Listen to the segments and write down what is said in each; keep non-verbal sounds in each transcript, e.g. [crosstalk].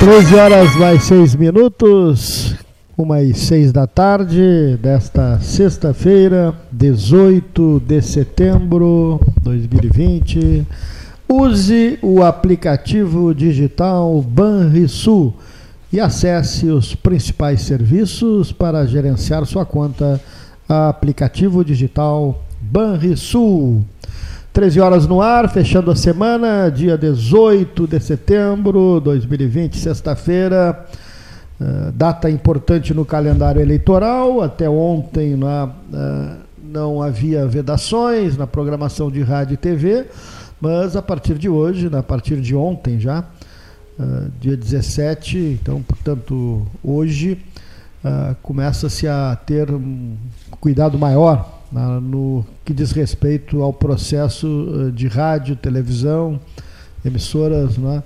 13 horas mais 6 minutos, uma e 6 da tarde desta sexta-feira, 18 de setembro de 2020. Use o aplicativo digital Banrisul e acesse os principais serviços para gerenciar sua conta. Aplicativo digital Banrisul. 13 horas no ar, fechando a semana, dia 18 de setembro de 2020, sexta-feira. Uh, data importante no calendário eleitoral. Até ontem uh, não havia vedações na programação de rádio e TV, mas a partir de hoje, né, a partir de ontem já, uh, dia 17, então, portanto, hoje, começa-se a ter um cuidado maior no que diz respeito ao processo eh, de rádio, televisão, emissoras. Né?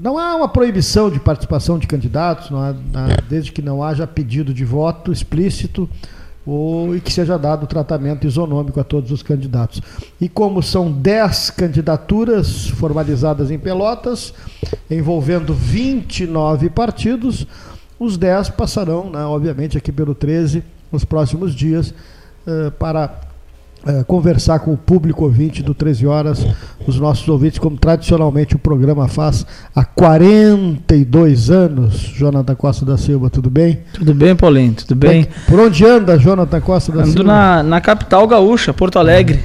Não há uma proibição de participação de candidatos, há, desde que não haja pedido de voto explícito ou e que seja dado tratamento isonômico a todos os candidatos. E como são 10 candidaturas formalizadas em Pelotas, envolvendo 29 partidos, os 10 passarão, né, obviamente, aqui pelo 13 nos próximos dias eh, para uh, conversar com o público ouvinte do 13 Horas, os nossos ouvintes, como tradicionalmente o programa faz há 42 anos. Jonathan Costa da Silva, tudo bem? Tudo bem, Paulinho, tudo bem. Por onde anda, Jonathan Costa da Ando Silva? Na, na capital gaúcha, Porto Alegre.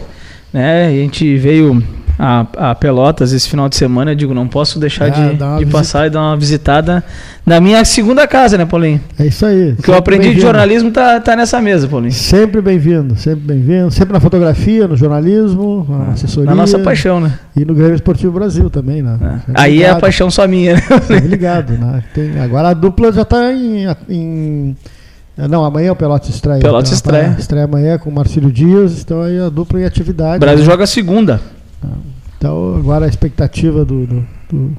Né? A gente veio a, a, Pelotas esse final de semana, eu digo, não posso deixar é, de, de passar e dar uma visitada na minha segunda casa, né, Paulinho? É isso aí. O que eu aprendi de jornalismo tá, tá nessa mesa, Paulinho. Sempre bem-vindo, sempre bem-vindo. Sempre na fotografia, no jornalismo, na ah, assessoria. Na nossa paixão, né? E no Grêmio Esportivo Brasil também, né? É. Aí ligado. é a paixão só minha, né? Ligado, né? Tem, agora a dupla já está em, em não, amanhã o Pelotas estreia. Pelotas então, estreia. Estreia amanhã com o Marcílio Dias, então aí a dupla em atividade. O Brasil né? joga segunda. Então, agora a expectativa do, do, do,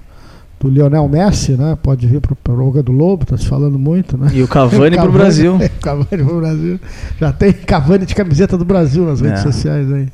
do Lionel Messi, né? Pode vir para o Roga do Lobo, está se falando muito, né? E o Cavani, para [laughs] o Brasil. [laughs] Cavani para o Brasil. Já tem Cavani de camiseta do Brasil nas redes é. sociais aí.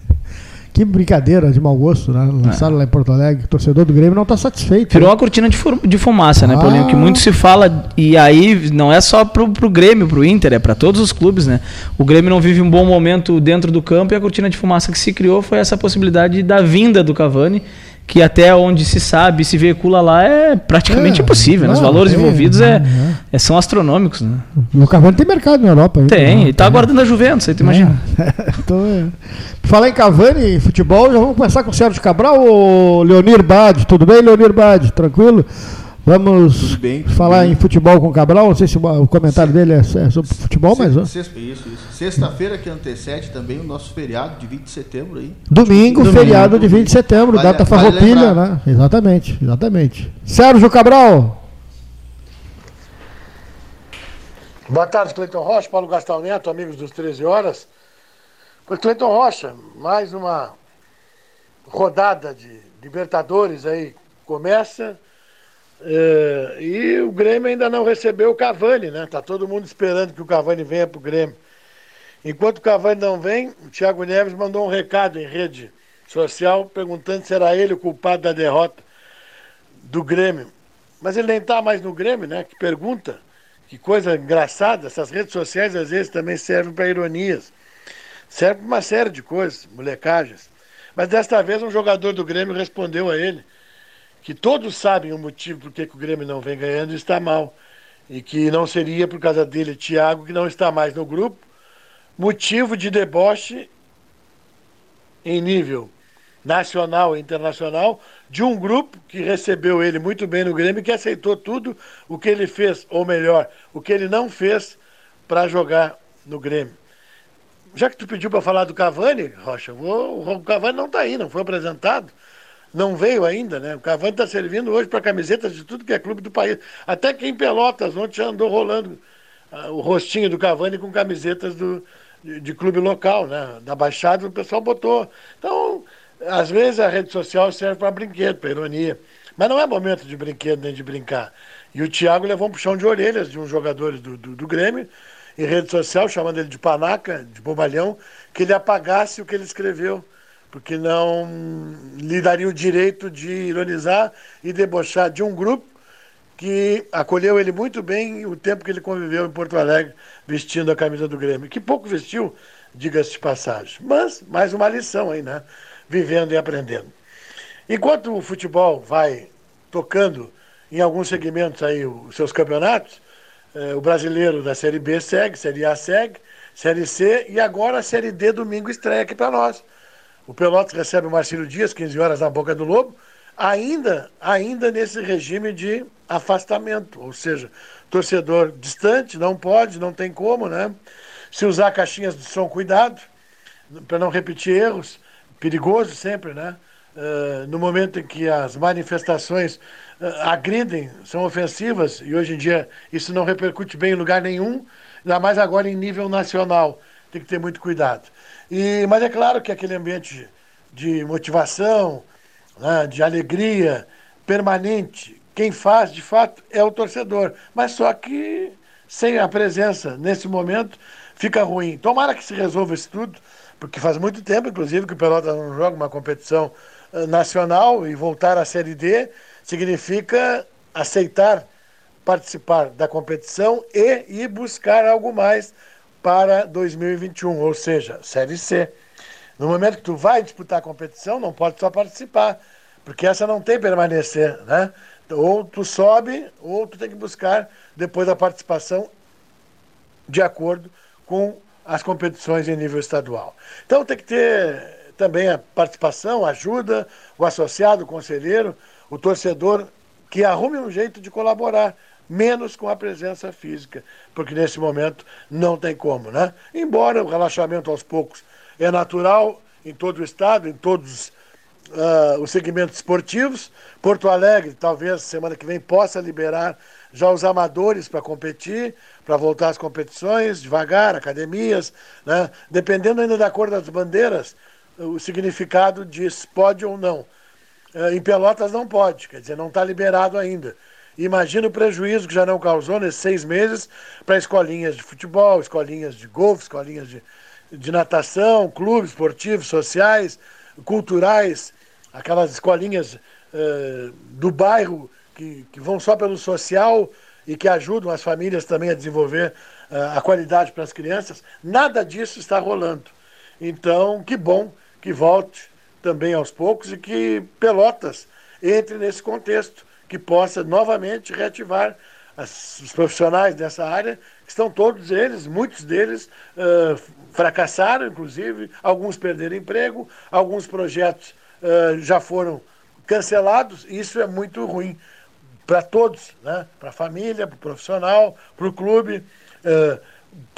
Que brincadeira de mau gosto, né? Lançaram é. lá em Porto Alegre. O torcedor do Grêmio não está satisfeito. Virou né? uma cortina de, de fumaça, né, ah. Paulinho? Que muito se fala. E aí não é só pro, pro Grêmio, pro Inter, é para todos os clubes, né? O Grêmio não vive um bom momento dentro do campo e a cortina de fumaça que se criou foi essa possibilidade da vinda do Cavani que até onde se sabe, se veicula lá, é praticamente é, impossível. Né? Os valores é, envolvidos é, é, são astronômicos. Né? O Cavani tem mercado na Europa. Tem, né? e está aguardando a Juventus, aí tu imagina. [laughs] então, é. Falar em Cavani e futebol, já vamos começar com o Sérgio Cabral ou Leonir Bade? Tudo bem, Leonir Bade? Tranquilo? Vamos bem, falar bem. em futebol com o Cabral. Não sei se o comentário dele é, é sobre futebol, mas. Sexta, isso, isso. Sexta-feira que antecede também o nosso feriado de 20 de setembro aí. Domingo, Domingo feriado de 20 de setembro, vale, data vale farroupilha, né? Exatamente, exatamente. Sérgio Cabral. Boa tarde, Cleiton Rocha, Paulo Gastão Neto, amigos dos 13 horas. Foi Cleiton Rocha, mais uma rodada de Libertadores aí começa. É, e o Grêmio ainda não recebeu o Cavani, né? Tá todo mundo esperando que o Cavani venha pro Grêmio. Enquanto o Cavani não vem, o Thiago Neves mandou um recado em rede social perguntando se era ele o culpado da derrota do Grêmio. Mas ele nem tá mais no Grêmio, né? Que pergunta. Que coisa engraçada. Essas redes sociais às vezes também servem para ironias. Serve para uma série de coisas, molecagens. Mas desta vez um jogador do Grêmio respondeu a ele que todos sabem o motivo por que o Grêmio não vem ganhando e está mal. E que não seria por causa dele, Thiago, que não está mais no grupo, motivo de deboche em nível nacional e internacional de um grupo que recebeu ele muito bem no Grêmio e que aceitou tudo o que ele fez, ou melhor, o que ele não fez para jogar no Grêmio. Já que tu pediu para falar do Cavani, Rocha, o Cavani não está aí, não foi apresentado não veio ainda, né? O Cavani está servindo hoje para camisetas de tudo que é clube do país. Até que em Pelotas, ontem já andou rolando uh, o rostinho do Cavani com camisetas do, de, de, clube local, né? Da Baixada, o pessoal botou. Então, às vezes a rede social serve para brinquedo, para ironia. Mas não é momento de brinquedo nem de brincar. E o Thiago levou um puxão de orelhas de uns jogadores do, do, do Grêmio, em rede social, chamando ele de panaca, de bobalhão, que ele apagasse o que ele escreveu porque não lhe daria o direito de ironizar e debochar de um grupo que acolheu ele muito bem o tempo que ele conviveu em Porto Alegre vestindo a camisa do Grêmio. Que pouco vestiu, diga-se de passagem. Mas mais uma lição aí, né? Vivendo e aprendendo. Enquanto o futebol vai tocando em alguns segmentos aí os seus campeonatos, eh, o brasileiro da Série B segue, Série A segue, Série C e agora a Série D domingo estreia aqui para nós. O Pelotas recebe o Marcelo Dias, 15 horas na Boca do Lobo, ainda, ainda nesse regime de afastamento, ou seja, torcedor distante, não pode, não tem como, né? Se usar caixinhas de som, cuidado, para não repetir erros, perigoso sempre, né? Uh, no momento em que as manifestações uh, agridem, são ofensivas, e hoje em dia isso não repercute bem em lugar nenhum, ainda mais agora em nível nacional. Tem que ter muito cuidado. E, mas é claro que aquele ambiente de motivação, né, de alegria permanente, quem faz de fato é o torcedor. Mas só que sem a presença nesse momento fica ruim. Tomara que se resolva isso tudo, porque faz muito tempo, inclusive, que o Pelota não joga uma competição uh, nacional e voltar à Série D significa aceitar participar da competição e ir buscar algo mais para 2021, ou seja, Série C. No momento que tu vai disputar a competição, não pode só participar, porque essa não tem permanecer, né? Ou tu sobe, ou tu tem que buscar depois a participação de acordo com as competições em nível estadual. Então tem que ter também a participação, ajuda, o associado, o conselheiro, o torcedor que arrume um jeito de colaborar menos com a presença física, porque nesse momento não tem como, né? Embora o relaxamento aos poucos é natural em todo o estado, em todos uh, os segmentos esportivos. Porto Alegre, talvez semana que vem, possa liberar já os amadores para competir, para voltar às competições, devagar, academias, né? dependendo ainda da cor das bandeiras, o significado diz pode ou não. Uh, em Pelotas não pode, quer dizer, não está liberado ainda. Imagina o prejuízo que já não causou nesses seis meses para escolinhas de futebol, escolinhas de golfe, escolinhas de, de natação, clubes esportivos, sociais, culturais, aquelas escolinhas uh, do bairro que, que vão só pelo social e que ajudam as famílias também a desenvolver uh, a qualidade para as crianças. Nada disso está rolando. Então, que bom que volte também aos poucos e que Pelotas entre nesse contexto que possa novamente reativar as, os profissionais dessa área, que estão todos eles, muitos deles uh, fracassaram, inclusive, alguns perderam emprego, alguns projetos uh, já foram cancelados, e isso é muito ruim para todos, né? para a família, para o profissional, para o clube, uh,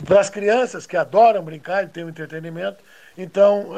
para as crianças que adoram brincar e ter um entretenimento. Então,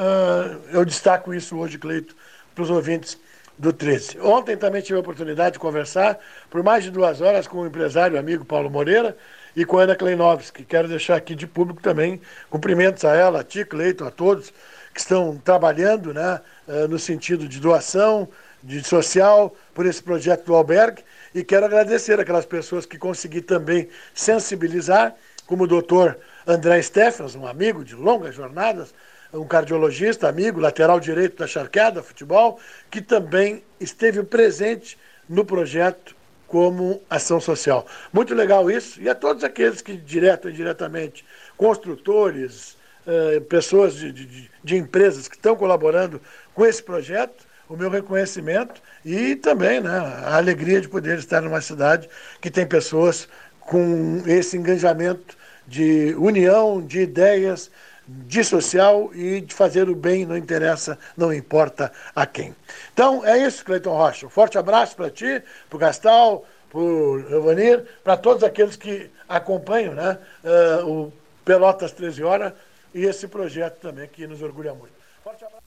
eu destaco isso hoje, Cleito, para os ouvintes do 13. Ontem também tive a oportunidade de conversar por mais de duas horas com o empresário amigo Paulo Moreira e com a Ana Kleinovski. Quero deixar aqui de público também cumprimentos a ela, a ti, Cleiton, a todos que estão trabalhando né, eh, no sentido de doação, de social, por esse projeto do albergue. E quero agradecer aquelas pessoas que consegui também sensibilizar, como o doutor André Steffens, um amigo de longas jornadas, um cardiologista, amigo, lateral direito da Charqueada Futebol, que também esteve presente no projeto como ação social. Muito legal isso, e a todos aqueles que, direto ou indiretamente, construtores, eh, pessoas de, de, de empresas que estão colaborando com esse projeto, o meu reconhecimento e também né, a alegria de poder estar numa cidade que tem pessoas com esse engajamento de união, de ideias, de social e de fazer o bem, não interessa, não importa a quem. Então é isso, Cleiton Rocha. Um forte abraço para ti, para o Gastal, para o Evanir, para todos aqueles que acompanham né, uh, o Pelotas 13 Horas e esse projeto também que nos orgulha muito. Forte abraço.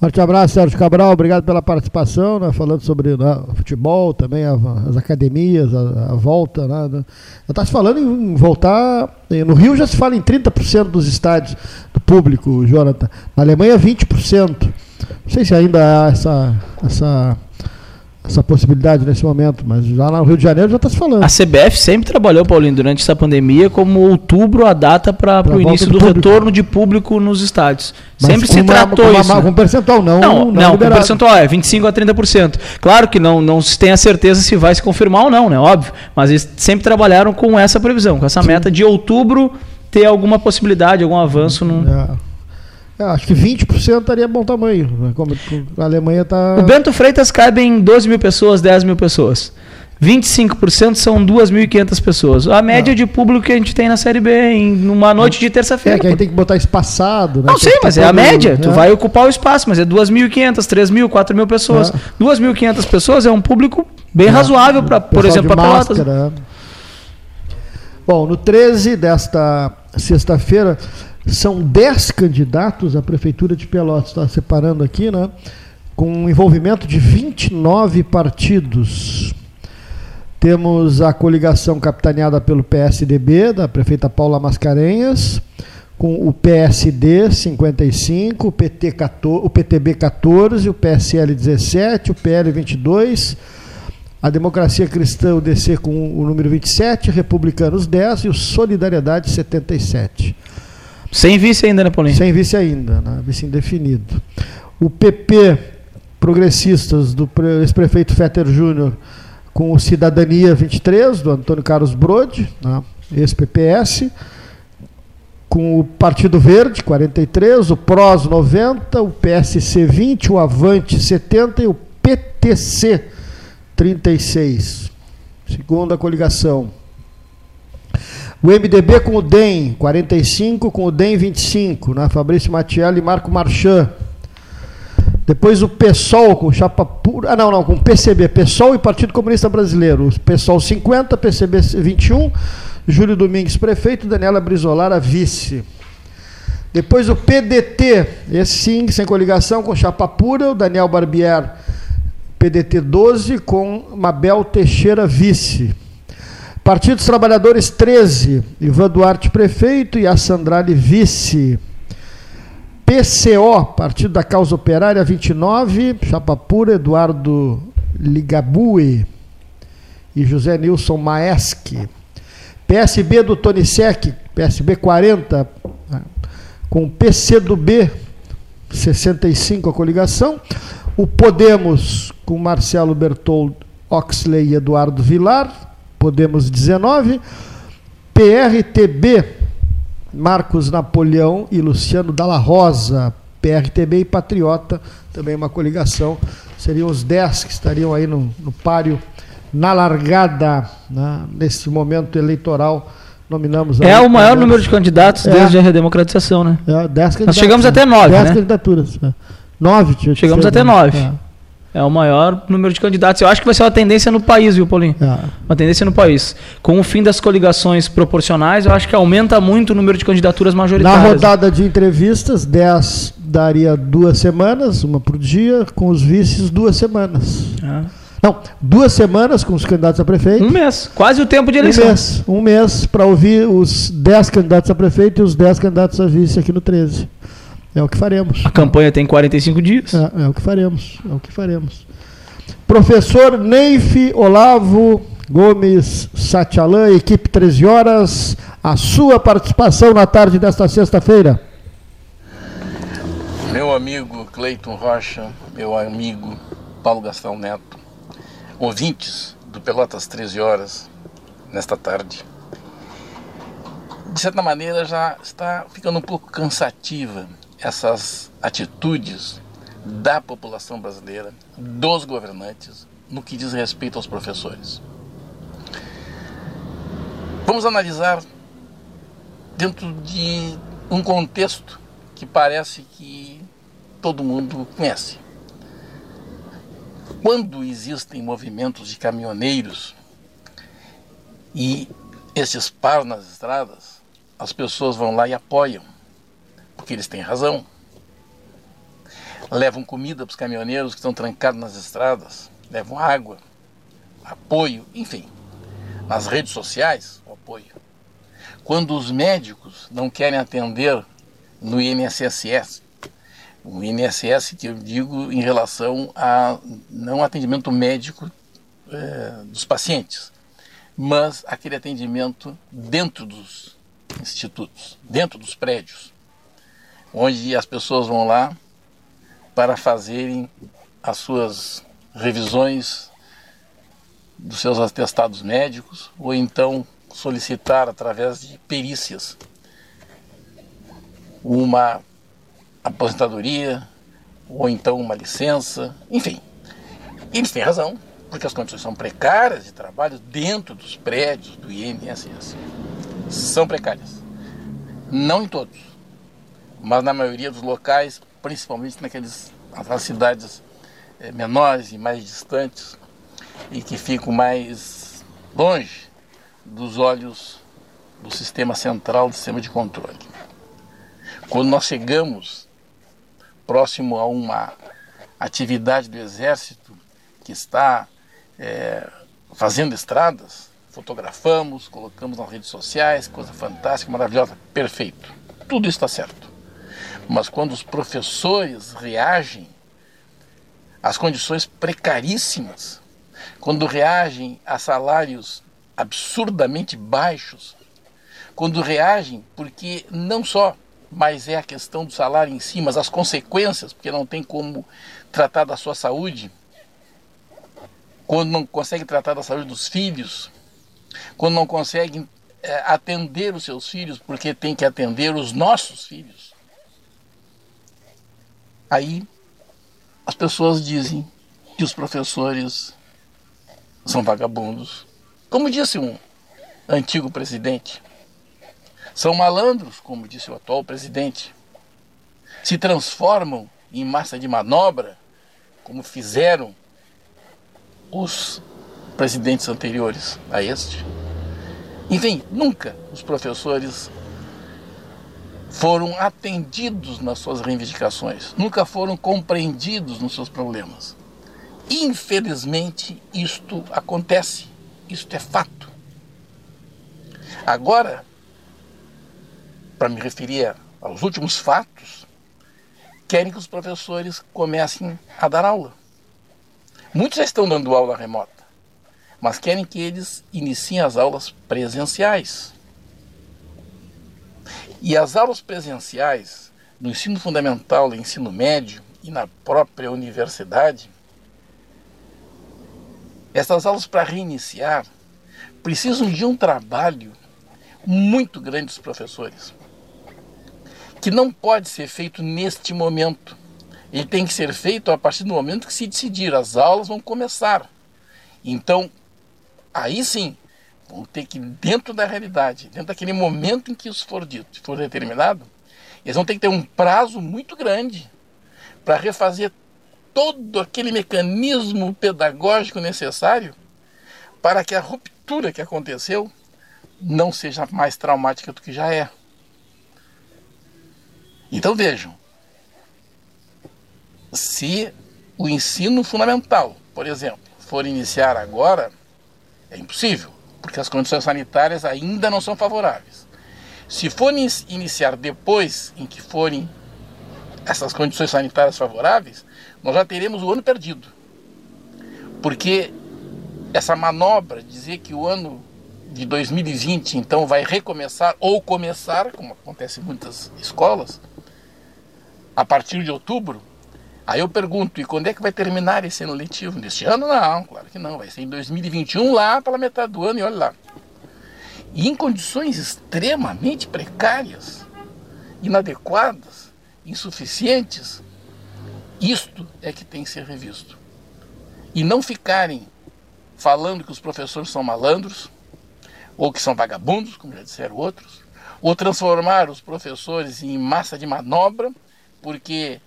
Forte abraço, Sérgio Cabral. Obrigado pela participação, né, falando sobre né, futebol, também a, as academias, a, a volta. Né, eu estava falando em voltar. No Rio já se fala em 30% dos estádios do público, Jonathan. Na Alemanha, 20%. Não sei se ainda há essa, essa, essa possibilidade nesse momento, mas já no Rio de Janeiro já está se falando. A CBF sempre trabalhou, Paulinho, durante essa pandemia, como outubro a data para o início do, do retorno de público nos estádios. Mas sempre se tratou uma, isso. Com um percentual, não. Não, não, não com percentual é 25% a 30%. Claro que não, não se tem a certeza se vai se confirmar ou não, né? Óbvio. Mas eles sempre trabalharam com essa previsão, com essa Sim. meta de outubro ter alguma possibilidade, algum avanço no. É. É, acho que 20% estaria bom tamanho. Né? Como a Alemanha está. O Bento Freitas cabe em 12 mil pessoas, 10 mil pessoas. 25% são 2.500 pessoas. A média ah. de público que a gente tem na Série B em uma noite de terça-feira. É que aí tem que botar espaçado. Né? Não, sim, mas é a média. Tu é. vai ocupar o espaço, mas é 2.500, 3.000, 4.000 pessoas. É. 2.500 pessoas é um público bem é. razoável, para, por exemplo, para Pelotas. É. Bom, no 13 desta sexta-feira, são 10 candidatos à Prefeitura de Pelotas, está separando aqui, né? com envolvimento de 29 partidos. Temos a coligação capitaneada pelo PSDB, da prefeita Paula Mascarenhas, com o PSD 55, o, PT 14, o PTB 14, o PSL 17, o PL 22, a Democracia Cristã, o DC com o número 27, Republicanos 10 e o Solidariedade 77. Sem vice ainda, né, Paulinho? Sem vice ainda, né? vice indefinido. O PP, progressistas, do ex-prefeito Fetter Júnior, com o Cidadania 23, do Antônio Carlos Brode, né? ex-PPS, com o Partido Verde, 43, o PROS 90, o PSC 20, o Avante 70 e o PTC 36. Segunda coligação. O MDB com o DEM, 45, com o DEM 25, né? Fabrício Matiello e Marco Marchand. Depois o PSOL com chapa pura. Ah, não, não, com PCB, PSOL e Partido Comunista Brasileiro. O PSOL 50, PCB 21, Júlio Domingues prefeito, Daniela Brizolara vice. Depois o PDT, esse sim, sem coligação, com chapa pura, o Daniel Barbier, PDT 12, com Mabel Teixeira vice. Partido dos Trabalhadores 13, Ivan Duarte prefeito e a Sandrale vice. PCO, Partido da Causa Operária 29, Chapa Pura, Eduardo Ligabue e José Nilson Maeschi. PSB do Tony Sec, PSB 40, com PC do B 65 a coligação. O Podemos com Marcelo Bertoldo, Oxley e Eduardo Vilar. Podemos 19, PRTB, Marcos Napoleão e Luciano Dalla Rosa, PRTB e Patriota, também uma coligação. Seriam os 10 que estariam aí no, no páreo, na largada, né, nesse momento eleitoral. Nominamos é o maior número de candidatos é. desde a redemocratização, né? É, 10 candidatos. Nós chegamos até 9, 10 né? candidaturas. É. 9, Chegamos até 9. É. É o maior número de candidatos. Eu acho que vai ser uma tendência no país, viu, Paulinho? É. Uma tendência no país. Com o fim das coligações proporcionais, eu acho que aumenta muito o número de candidaturas majoritárias. Na rodada de entrevistas, 10 daria duas semanas, uma por dia, com os vices, duas semanas. É. Não, duas semanas com os candidatos a prefeito. Um mês, quase o tempo de eleição. Um mês, um mês para ouvir os 10 candidatos a prefeito e os 10 candidatos a vice aqui no 13. É o que faremos. A campanha tem 45 dias. É, é o que faremos. É o que faremos. Professor Neif Olavo Gomes Satialan, equipe 13 horas, a sua participação na tarde desta sexta-feira. Meu amigo Cleiton Rocha, meu amigo Paulo Gastão Neto, ouvintes do Pelotas 13 horas, nesta tarde. De certa maneira já está ficando um pouco cansativa essas atitudes da população brasileira, dos governantes, no que diz respeito aos professores. Vamos analisar dentro de um contexto que parece que todo mundo conhece. Quando existem movimentos de caminhoneiros e esses param nas estradas, as pessoas vão lá e apoiam porque eles têm razão. Levam comida para os caminhoneiros que estão trancados nas estradas, levam água, apoio, enfim. Nas redes sociais, o apoio. Quando os médicos não querem atender no INSS, O INSS que eu digo em relação a não atendimento médico é, dos pacientes, mas aquele atendimento dentro dos institutos, dentro dos prédios, onde as pessoas vão lá para fazerem as suas revisões dos seus atestados médicos ou então solicitar através de perícias uma aposentadoria ou então uma licença, enfim. Eles têm razão, porque as condições são precárias de trabalho dentro dos prédios do INSS. São precárias. Não em todos, mas na maioria dos locais, principalmente naquelas cidades eh, menores e mais distantes e que ficam mais longe dos olhos do sistema central do sistema de controle. Quando nós chegamos próximo a uma atividade do exército que está é, fazendo estradas, fotografamos, colocamos nas redes sociais, coisa fantástica, maravilhosa, perfeito. Tudo está certo. Mas quando os professores reagem às condições precaríssimas, quando reagem a salários absurdamente baixos, quando reagem porque não só mas é a questão do salário em si, mas as consequências, porque não tem como tratar da sua saúde, quando não consegue tratar da saúde dos filhos, quando não consegue é, atender os seus filhos, porque tem que atender os nossos filhos. Aí as pessoas dizem que os professores são vagabundos. Como disse um antigo presidente, são malandros, como disse o atual presidente. Se transformam em massa de manobra, como fizeram os presidentes anteriores a este. Enfim, nunca os professores foram atendidos nas suas reivindicações, nunca foram compreendidos nos seus problemas. Infelizmente, isto acontece, isto é fato. Agora, para me referir aos últimos fatos, querem que os professores comecem a dar aula. Muitos já estão dando aula remota, mas querem que eles iniciem as aulas presenciais. E as aulas presenciais no ensino fundamental, no ensino médio e na própria universidade, essas aulas para reiniciar precisam de um trabalho muito grande dos professores que não pode ser feito neste momento. Ele tem que ser feito a partir do momento que se decidir, as aulas vão começar. Então, aí sim, vão ter que, dentro da realidade, dentro daquele momento em que isso for dito, for determinado, eles vão ter que ter um prazo muito grande para refazer todo aquele mecanismo pedagógico necessário para que a ruptura que aconteceu não seja mais traumática do que já é. Então vejam, se o ensino fundamental, por exemplo, for iniciar agora, é impossível, porque as condições sanitárias ainda não são favoráveis. Se for iniciar depois em que forem essas condições sanitárias favoráveis, nós já teremos o ano perdido. Porque essa manobra, dizer que o ano de 2020 então vai recomeçar ou começar, como acontece em muitas escolas, a partir de outubro. Aí eu pergunto, e quando é que vai terminar esse ano letivo? Neste ano não, claro que não, vai ser em 2021 lá pela metade do ano e olha lá. E em condições extremamente precárias, inadequadas, insuficientes, isto é que tem que ser revisto. E não ficarem falando que os professores são malandros, ou que são vagabundos, como já disseram outros, ou transformar os professores em massa de manobra porque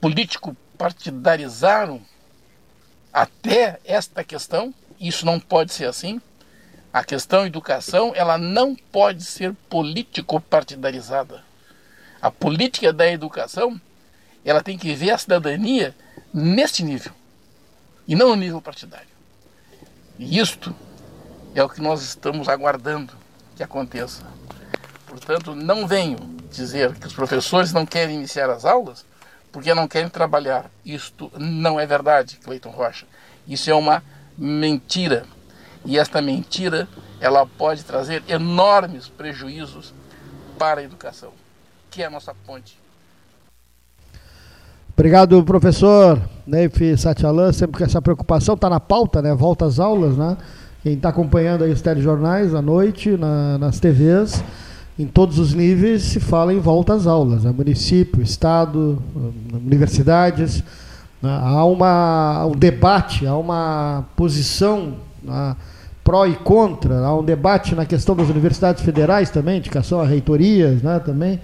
político partidarizaram até esta questão, isso não pode ser assim. A questão educação, ela não pode ser político partidarizada. A política da educação, ela tem que ver a cidadania neste nível e não no nível partidário. E isto é o que nós estamos aguardando que aconteça. Portanto, não venho dizer que os professores não querem iniciar as aulas, porque não querem trabalhar. Isto não é verdade, Cleiton Rocha. Isso é uma mentira. E esta mentira, ela pode trazer enormes prejuízos para a educação, que é a nossa ponte. Obrigado, professor Neif Satyalan, sempre com essa preocupação, está na pauta, né? Volta às aulas, né? Quem está acompanhando aí os telejornais à noite, na, nas TVs, em todos os níveis se fala em volta às aulas, né? município, estado, universidades. Né? Há uma, um debate, há uma posição né? pró e contra, há um debate na questão das universidades federais também, indicação a reitorias né? também.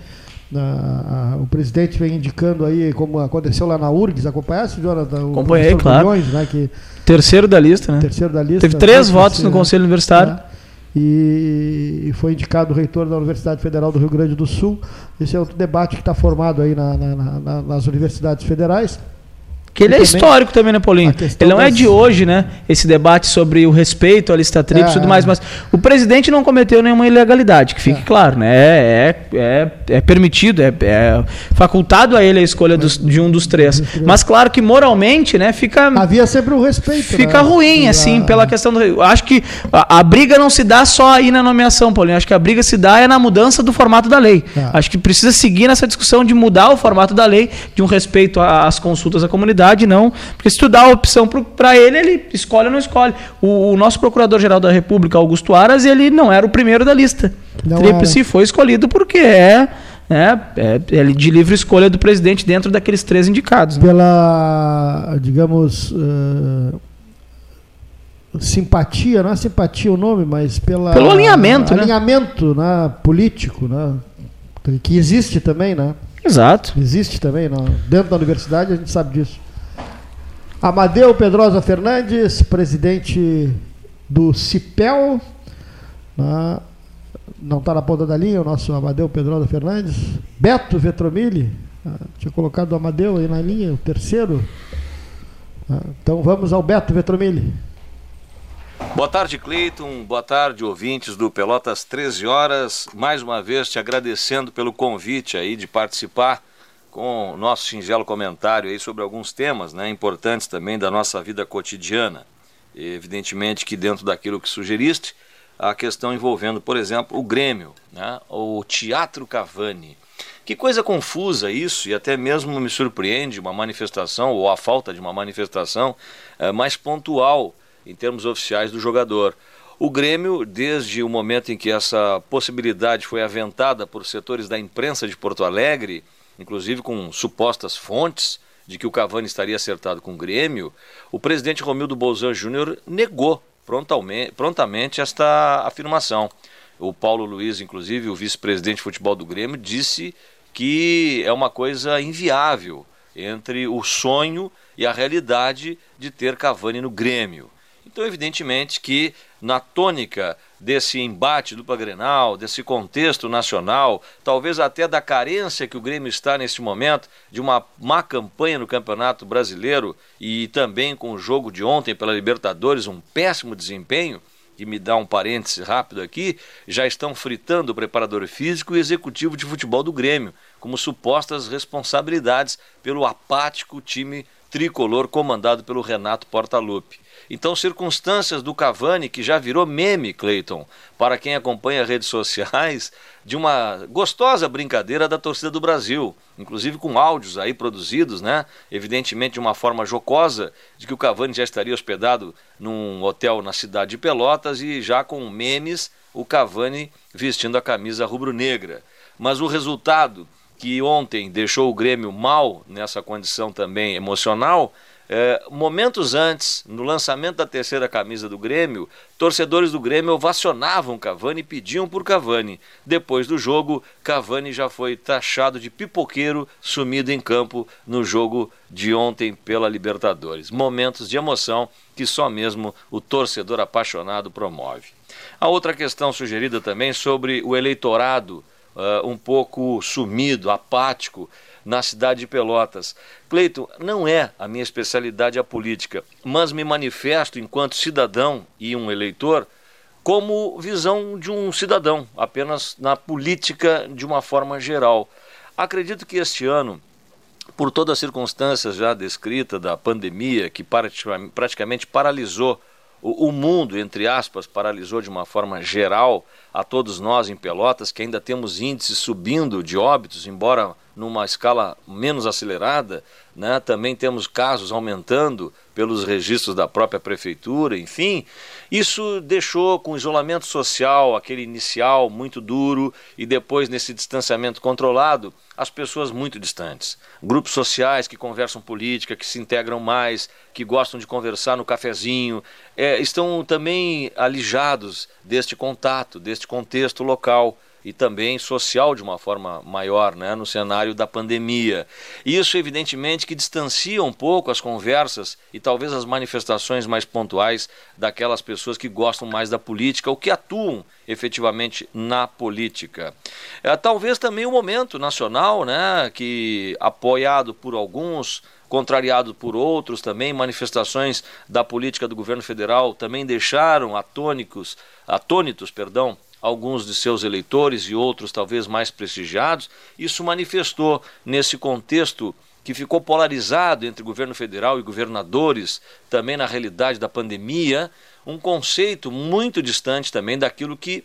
A, a, o presidente vem indicando aí, como aconteceu lá na URGS, acompanhasse, Jonathan? Acompanhei, claro. Milhões, né, que, terceiro da lista, né? Terceiro da lista. Teve três votos no Conselho Universitário. Né? E, foi indicado reitor da Universidade Federal do Rio Grande do Sul. Esse é outro debate que está formado aí na, na, na, nas universidades federais. Que ele é histórico também, né, Paulinho? Ele não é de hoje, né? Esse debate sobre o respeito à lista tríplice e é, tudo mais, mas o presidente não cometeu nenhuma ilegalidade, que fique é. claro, né? É, é, é, é permitido, é, é, facultado a ele a escolha dos, de um dos três. Mas claro que moralmente, né, fica. Havia sempre o respeito. Fica né? ruim, assim, pela questão do. Acho que a, a, briga não se dá só aí na nomeação, Paulinho. Acho que a briga se dá é na mudança do formato da lei. É. Acho que precisa seguir nessa discussão de mudar o formato da lei, de um respeito às consultas à comunidade não. Porque se tu dá a opção para ele, ele escolhe ou não escolhe. O, o nosso Procurador-Geral da República, Augusto Aras, ele não era o primeiro da lista. Não Tríplice foi escolhido porque é é, é, é, de livre escolha do presidente dentro daqueles três indicados. Né? Pela, digamos, uh, simpatia, não é simpatia o nome, mas pela, pelo alinhamento, uh, alinhamento né? né, político, né, que existe também, né? Exato. Existe também, né? dentro da universidade a gente sabe disso. Amadeu Pedrosa Fernandes, presidente do CIPEL. Né? Não está na ponta da linha o nosso Amadeu Pedrosa Fernandes. Beto Vetromilli, né? tinha colocado o Amadeu aí na linha, o terceiro. Né? Então vamos ao Beto Vetromilli. Boa tarde, Cleiton. Boa tarde, ouvintes do Pelotas 13 horas. Mais uma vez te agradecendo pelo convite aí de participar com o nosso singelo comentário aí sobre alguns temas né, importantes também da nossa vida cotidiana. E, evidentemente que dentro daquilo que sugeriste, a questão envolvendo, por exemplo, o Grêmio, né, o Teatro Cavani. Que coisa confusa isso, e até mesmo me surpreende uma manifestação, ou a falta de uma manifestação é, mais pontual em termos oficiais do jogador. O Grêmio, desde o momento em que essa possibilidade foi aventada por setores da imprensa de Porto Alegre, inclusive com supostas fontes de que o Cavani estaria acertado com o Grêmio, o presidente Romildo Bolzan Júnior negou prontamente, prontamente esta afirmação. O Paulo Luiz, inclusive, o vice-presidente de futebol do Grêmio, disse que é uma coisa inviável entre o sonho e a realidade de ter Cavani no Grêmio. Então, evidentemente que na tônica desse embate dupla Grenal, desse contexto nacional, talvez até da carência que o Grêmio está neste momento, de uma má campanha no Campeonato Brasileiro e também com o jogo de ontem pela Libertadores, um péssimo desempenho, que me dá um parêntese rápido aqui, já estão fritando o preparador físico e executivo de futebol do Grêmio, como supostas responsabilidades pelo apático time tricolor comandado pelo Renato Portaluppi. Então, circunstâncias do Cavani, que já virou meme, Clayton, para quem acompanha redes sociais, de uma gostosa brincadeira da torcida do Brasil, inclusive com áudios aí produzidos, né? Evidentemente de uma forma jocosa, de que o Cavani já estaria hospedado num hotel na cidade de Pelotas e já com memes o Cavani vestindo a camisa rubro-negra. Mas o resultado que ontem deixou o Grêmio mal nessa condição também emocional é, momentos antes, no lançamento da terceira camisa do Grêmio, torcedores do Grêmio ovacionavam Cavani e pediam por Cavani. Depois do jogo, Cavani já foi taxado de pipoqueiro sumido em campo no jogo de ontem pela Libertadores. Momentos de emoção que só mesmo o torcedor apaixonado promove. A outra questão sugerida também sobre o eleitorado uh, um pouco sumido, apático na cidade de Pelotas. Cleito, não é a minha especialidade a política, mas me manifesto enquanto cidadão e um eleitor como visão de um cidadão, apenas na política de uma forma geral. Acredito que este ano por todas as circunstâncias já descritas da pandemia que praticamente paralisou o, mundo, entre aspas, paralisou de uma forma geral a todos nós em Pelotas, que ainda temos índices subindo de óbitos, embora numa escala menos acelerada, né? também temos casos aumentando pelos registros da própria prefeitura, enfim. Isso deixou com o isolamento social, aquele inicial muito duro, e depois nesse distanciamento controlado, as pessoas muito distantes. Grupos sociais que conversam política, que se integram mais, que gostam de conversar no cafezinho, é, estão também alijados deste contato, deste contexto local e também social de uma forma maior, né, no cenário da pandemia. Isso, evidentemente, que distancia um pouco as conversas e talvez as manifestações mais pontuais daquelas pessoas que gostam mais da política ou que atuam efetivamente na política. É, talvez também o momento nacional, né, que apoiado por alguns contrariado por outros também, manifestações da política do governo federal também deixaram atônicos, atônitos, perdão, alguns de seus eleitores e outros talvez mais prestigiados, isso manifestou nesse contexto que ficou polarizado entre governo federal e governadores, também na realidade da pandemia, um conceito muito distante também daquilo que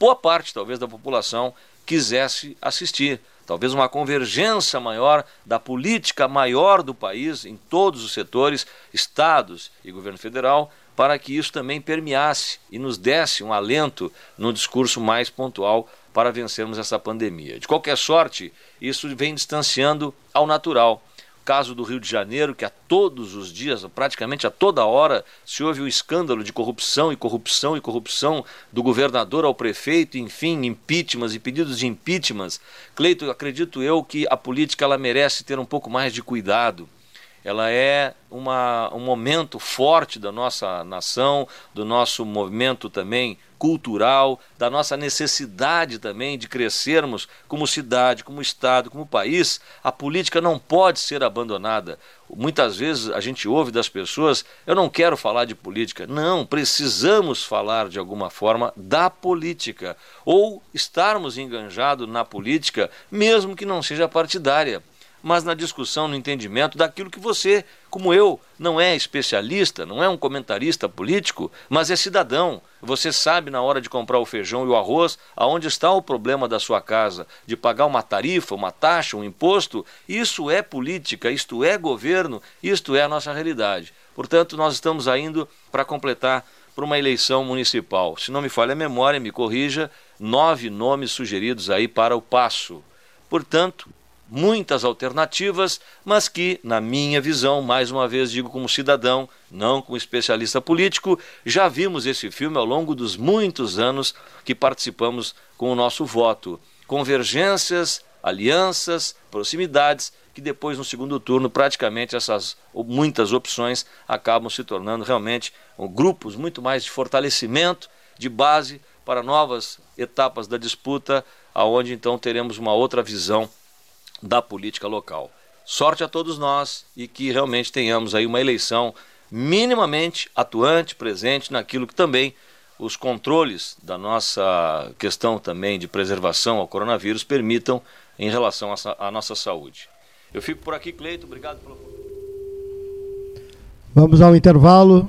boa parte, talvez, da população quisesse assistir. Talvez uma convergência maior da política maior do país em todos os setores, estados e governo federal, para que isso também permeasse e nos desse um alento no discurso mais pontual para vencermos essa pandemia. De qualquer sorte, isso vem distanciando ao natural. Caso do Rio de Janeiro, que a todos os dias, praticamente a toda hora, se ouve um escândalo de corrupção e corrupção e corrupção do governador ao prefeito, enfim, impeachments e pedidos de impeachments. Cleito, acredito eu que a política ela merece ter um pouco mais de cuidado ela é uma, um momento forte da nossa nação, do nosso movimento também cultural, da nossa necessidade também de crescermos como cidade, como Estado, como país. A política não pode ser abandonada. Muitas vezes a gente ouve das pessoas: eu não quero falar de política. Não, precisamos falar de alguma forma da política ou estarmos enganjados na política, mesmo que não seja partidária mas na discussão, no entendimento daquilo que você, como eu, não é especialista, não é um comentarista político, mas é cidadão. Você sabe na hora de comprar o feijão e o arroz aonde está o problema da sua casa, de pagar uma tarifa, uma taxa, um imposto. Isso é política, isto é governo, isto é a nossa realidade. Portanto, nós estamos indo para completar para uma eleição municipal. Se não me falha a memória, me corrija, nove nomes sugeridos aí para o passo. Portanto, muitas alternativas, mas que, na minha visão, mais uma vez digo como cidadão, não como especialista político, já vimos esse filme ao longo dos muitos anos que participamos com o nosso voto. Convergências, alianças, proximidades, que depois no segundo turno praticamente essas muitas opções acabam se tornando realmente grupos muito mais de fortalecimento, de base para novas etapas da disputa, aonde então teremos uma outra visão da política local. Sorte a todos nós e que realmente tenhamos aí uma eleição minimamente atuante, presente naquilo que também os controles da nossa questão também de preservação ao coronavírus permitam em relação à nossa saúde. Eu fico por aqui, Cleito. Obrigado pelo. Vamos ao intervalo.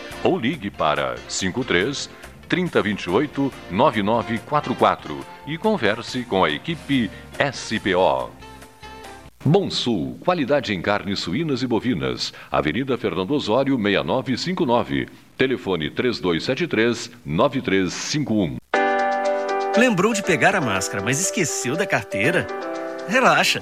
ou ligue para 53 3028 9944 e converse com a equipe SPO. Bom Sul, qualidade em carnes suínas e bovinas. Avenida Fernando Osório, 6959. Telefone 3273-9351. Lembrou de pegar a máscara, mas esqueceu da carteira? Relaxa!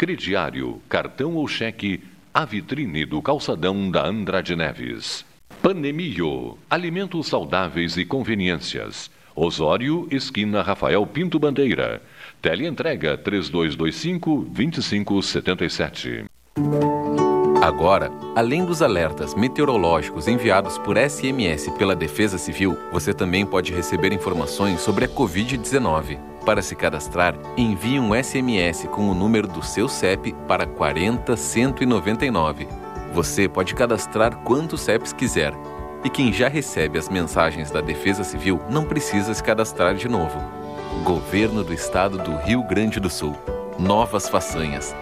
crediário, cartão ou cheque, a vitrine do calçadão da Andrade Neves. Panemio, alimentos saudáveis e conveniências. Osório, esquina Rafael Pinto Bandeira. Teleentrega 3225 2577. Agora, além dos alertas meteorológicos enviados por SMS pela Defesa Civil, você também pode receber informações sobre a Covid-19. Para se cadastrar, envie um SMS com o número do seu CEP para 40199. Você pode cadastrar quantos CEPs quiser. E quem já recebe as mensagens da Defesa Civil não precisa se cadastrar de novo. Governo do Estado do Rio Grande do Sul. Novas façanhas.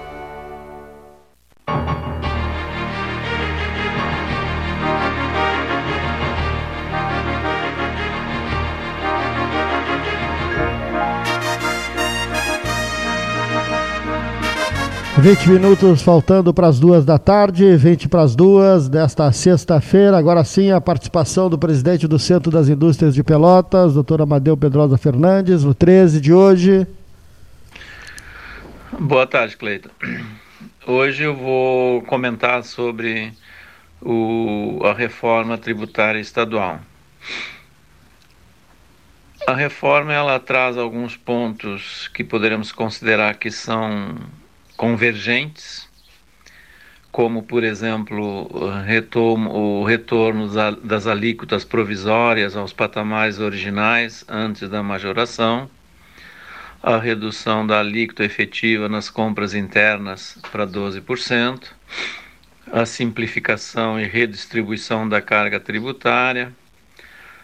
20 minutos faltando para as duas da tarde, 20 para as duas desta sexta-feira. Agora sim, a participação do presidente do Centro das Indústrias de Pelotas, doutor Amadeu Pedrosa Fernandes, no 13 de hoje. Boa tarde, Cleiton. Hoje eu vou comentar sobre o, a reforma tributária estadual. A reforma ela traz alguns pontos que poderemos considerar que são convergentes, como, por exemplo, o retorno das alíquotas provisórias aos patamares originais antes da majoração, a redução da alíquota efetiva nas compras internas para 12%, a simplificação e redistribuição da carga tributária,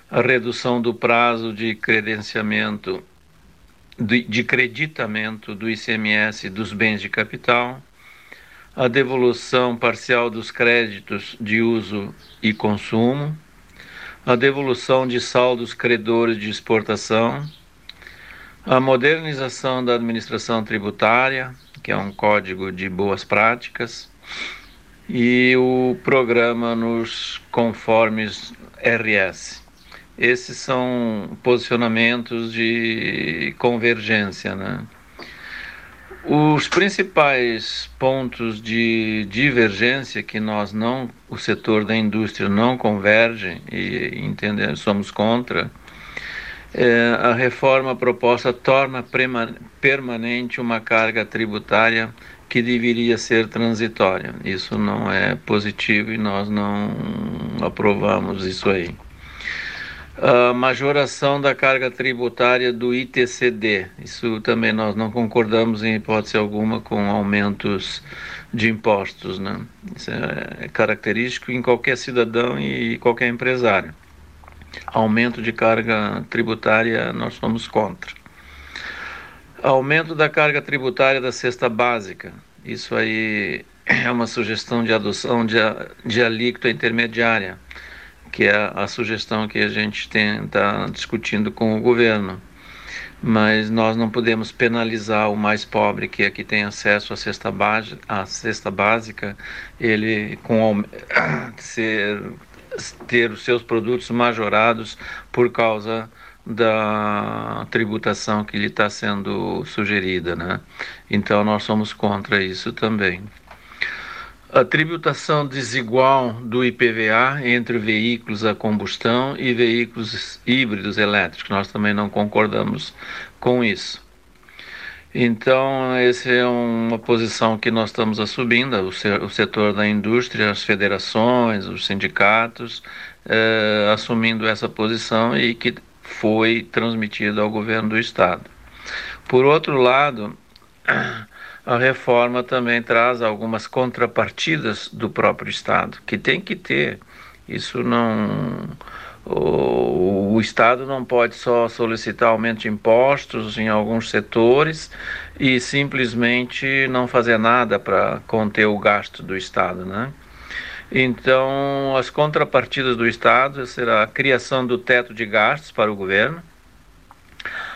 a redução do prazo de credenciamento de creditamento do ICMS dos bens de capital, a devolução parcial dos créditos de uso e consumo, a devolução de saldos credores de exportação, a modernização da administração tributária, que é um código de boas práticas, e o programa nos conformes RS. Esses são posicionamentos de convergência, né? Os principais pontos de divergência que nós não, o setor da indústria não converge e entender, somos contra, é, a reforma proposta torna permanente uma carga tributária que deveria ser transitória. Isso não é positivo e nós não aprovamos isso aí a majoração da carga tributária do ITCD. Isso também nós não concordamos em hipótese alguma com aumentos de impostos, né? Isso é característico em qualquer cidadão e qualquer empresário. Aumento de carga tributária nós somos contra. Aumento da carga tributária da cesta básica. Isso aí é uma sugestão de adoção de, de alíquota intermediária que é a sugestão que a gente está discutindo com o governo. Mas nós não podemos penalizar o mais pobre, que é tem acesso à cesta, base, à cesta básica, ele com [coughs] ser, ter os seus produtos majorados por causa da tributação que lhe está sendo sugerida, né? Então nós somos contra isso também a tributação desigual do IPVA entre veículos a combustão e veículos híbridos elétricos. Nós também não concordamos com isso. Então, essa é uma posição que nós estamos assumindo, o setor da indústria, as federações, os sindicatos, eh, assumindo essa posição e que foi transmitida ao governo do Estado. Por outro lado, a reforma também traz algumas contrapartidas do próprio Estado, que tem que ter. Isso não. O, o, Estado não pode só solicitar aumento de impostos em alguns setores e simplesmente não fazer nada para conter o gasto do Estado, né? Então, as contrapartidas do Estado será a criação do teto de gastos para o governo,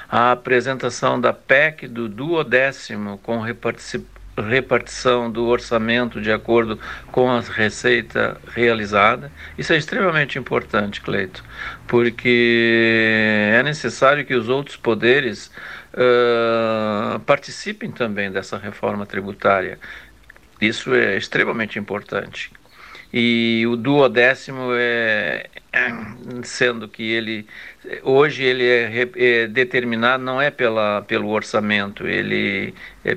a apresentação da PEC do duodécimo com repartição do orçamento de acordo com a receita realizada. Isso é extremamente importante, Cleito, porque é necessário que os outros poderes uh, participem também dessa reforma tributária. Isso é extremamente importante. E o duodécimo é, sendo que ele hoje ele é, é, determinado não é pela, pelo orçamento, ele é,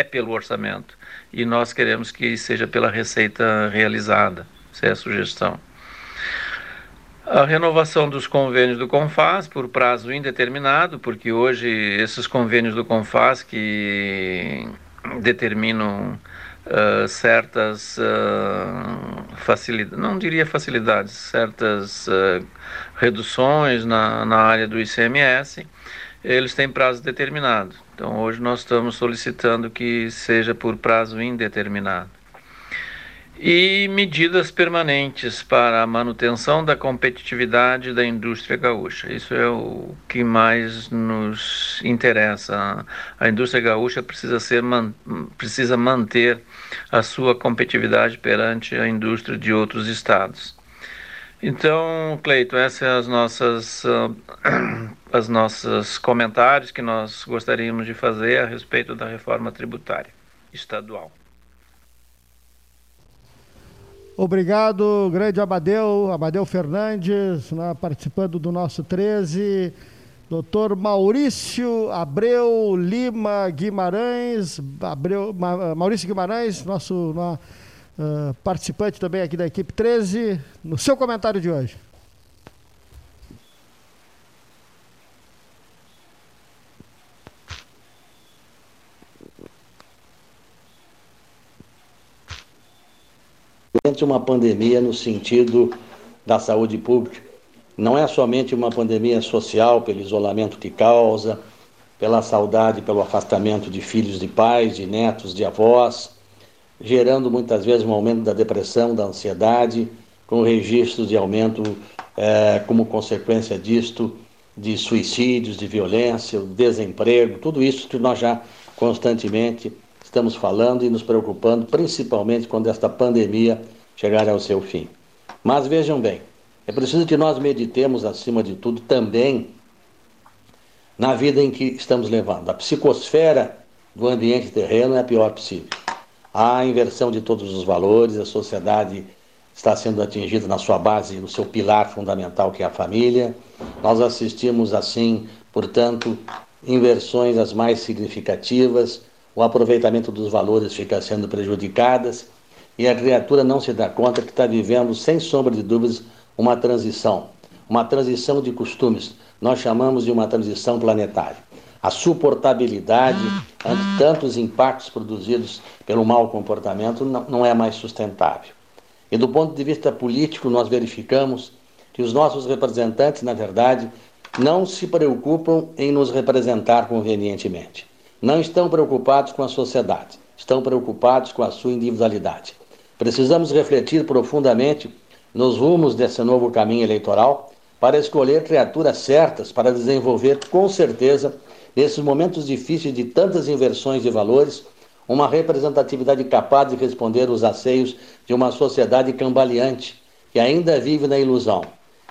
é, pelo orçamento. E nós queremos que seja pela receita realizada. Essa é a sugestão. A renovação dos convênios do CONFAS por prazo indeterminado, porque hoje esses convênios do CONFAS que determinam uh, certas uh, facilidades, não diria facilidades, certas uh, reduções na, na área do ICMS, eles têm prazo determinado. Então hoje nós estamos solicitando que seja por prazo indeterminado e medidas permanentes para a manutenção da competitividade da indústria gaúcha. Isso é o que mais nos interessa. A indústria gaúcha precisa, ser, precisa manter a sua competitividade perante a indústria de outros estados. Então, Cleito, essas são as nossas, uh, [clears throat] as nossas comentários que nós gostaríamos de fazer a respeito da reforma tributária estadual. Obrigado, grande Abadeu, Abadeu Fernandes, né, participando do nosso 13. Doutor Maurício Abreu Lima Guimarães, Abreu, Maurício Guimarães, nosso uh, participante também aqui da equipe 13, no seu comentário de hoje. uma pandemia no sentido da saúde pública. Não é somente uma pandemia social pelo isolamento que causa, pela saudade, pelo afastamento de filhos de pais, de netos, de avós, gerando muitas vezes um aumento da depressão, da ansiedade, com registros de aumento é, como consequência disto de suicídios, de violência, desemprego, tudo isso que nós já constantemente estamos falando e nos preocupando, principalmente quando esta pandemia chegar ao seu fim. Mas vejam bem, é preciso que nós meditemos, acima de tudo, também na vida em que estamos levando. A psicosfera do ambiente terreno é a pior possível. Há a inversão de todos os valores, a sociedade está sendo atingida na sua base, no seu pilar fundamental, que é a família. Nós assistimos, assim, portanto, inversões as mais significativas, o aproveitamento dos valores fica sendo prejudicadas e a criatura não se dá conta que está vivendo, sem sombra de dúvidas, uma transição, uma transição de costumes. Nós chamamos de uma transição planetária. A suportabilidade ante tantos impactos produzidos pelo mau comportamento não, é mais sustentável. E do ponto de vista político, nós verificamos que os nossos representantes, na verdade, não se preocupam em nos representar convenientemente. Não estão preocupados com a sociedade, estão preocupados com a sua individualidade. Precisamos refletir profundamente nos rumos desse novo caminho eleitoral para escolher criaturas certas para desenvolver com certeza, nesses momentos difíceis de tantas inversões de valores, uma representatividade capaz de responder os asseios de uma sociedade cambaleante que ainda vive na ilusão,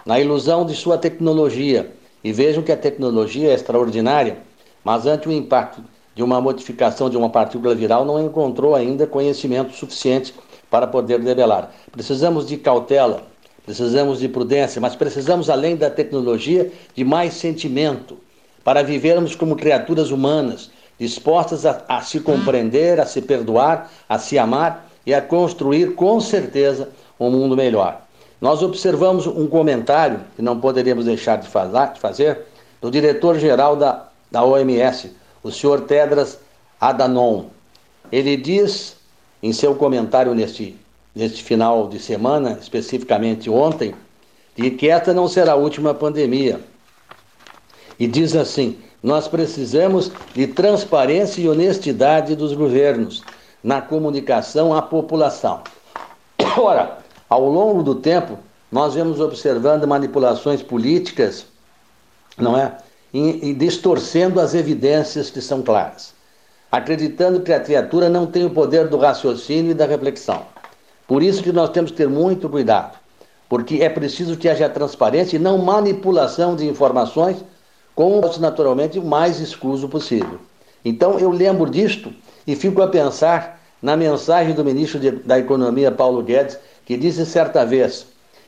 na ilusão de sua tecnologia. E vejam que a tecnologia é extraordinária, mas ante o impacto de uma modificação de uma partícula viral não encontrou ainda conhecimento suficiente para poder debelar. Precisamos de cautela, precisamos de prudência, mas precisamos, além da tecnologia, de mais sentimento para vivermos como criaturas humanas, dispostas a, a se compreender, a se perdoar, a se amar e a construir com certeza um mundo melhor. Nós observamos um comentário que não poderíamos deixar de, fazer do diretor-geral da, da OMS, o senhor Tedras Adhanom. Ele diz em seu comentário neste, neste final de semana, especificamente ontem, de que esta não será a última pandemia. E diz assim: nós precisamos de transparência e honestidade dos governos na comunicação à população. [coughs] Ora, ao longo do tempo, nós vemos observando manipulações políticas, não é? E, e distorcendo as evidências que são claras, acreditando que a criatura não tem o poder do raciocínio e da reflexão. Por isso que nós temos que ter muito cuidado, porque é preciso que haja transparência e não manipulação de informações com naturalmente o mais escuso possível. Então eu lembro disto e fico a pensar na mensagem do ministro de, da Economia Paulo Guedes, que disse certa vez: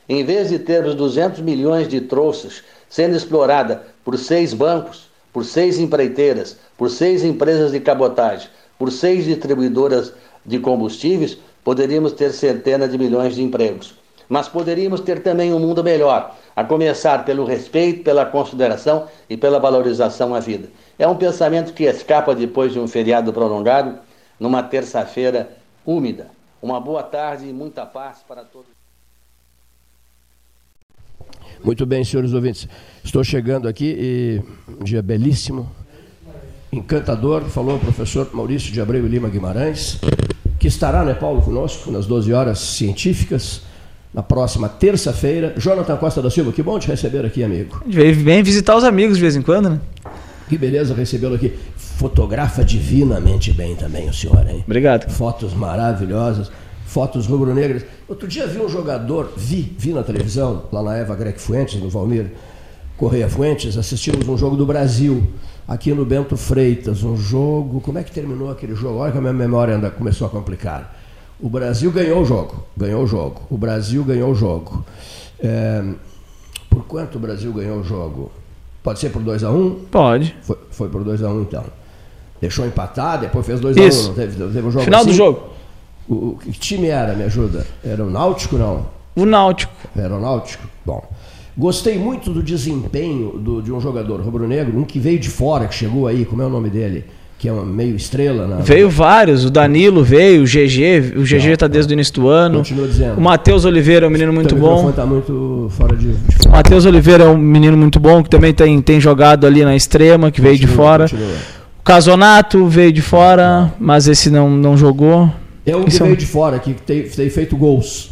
em vez de termos 200 milhões de trouxas sendo explorada por seis bancos, por seis empreiteiras, por seis empresas de cabotagem, por seis distribuidoras de combustíveis, poderíamos ter centenas de milhões de empregos. Mas poderíamos ter também um mundo melhor, a começar pelo respeito, pela consideração e pela valorização à vida. É um pensamento que escapa depois de um feriado prolongado, numa terça-feira úmida. Uma boa tarde e muita paz para todos. Muito bem, senhores ouvintes. Estou chegando aqui e um dia belíssimo, encantador, falou o professor Maurício de Abreu Lima Guimarães, que estará, né, Paulo, conosco nas 12 horas científicas na próxima terça-feira. Jonathan Costa da Silva, que bom te receber aqui, amigo. Vem visitar os amigos de vez em quando, né? Que beleza recebê-lo aqui. Fotografa divinamente bem também o senhor, hein? Obrigado. Fotos maravilhosas, fotos rubro-negras. Outro dia vi um jogador, vi, vi na televisão, lá na Eva Grec Fuentes, no Valmir Correia Fuentes, assistimos um jogo do Brasil, aqui no Bento Freitas, um jogo, como é que terminou aquele jogo? Olha que a minha memória ainda começou a complicar. O Brasil ganhou o jogo. Ganhou o jogo. O Brasil ganhou o jogo. É, por quanto o Brasil ganhou o jogo? Pode ser por 2x1? Um? Pode. Foi, foi por 2x1 um, então. Deixou empatar, depois fez 2x1. Um, não teve, teve um jogo Final assim? do jogo. O, o, que time era, me ajuda? Era o Náutico não? O Náutico. Era o Náutico? Bom. Gostei muito do desempenho do, de um jogador rubro-negro, um que veio de fora, que chegou aí, como é o nome dele? que é uma meio estrela. Na... Veio vários, o Danilo veio, o GG, o GG está desde o início do ano. Continua dizendo. O Matheus Oliveira é um menino muito bom. Tá muito fora de. O Matheus Oliveira é um menino muito bom, que também tem, tem jogado ali na extrema, que continua, veio de fora. Continua. O Casonato veio de fora, mas esse não, não jogou. É um que veio é um... de fora, que tem, tem feito gols.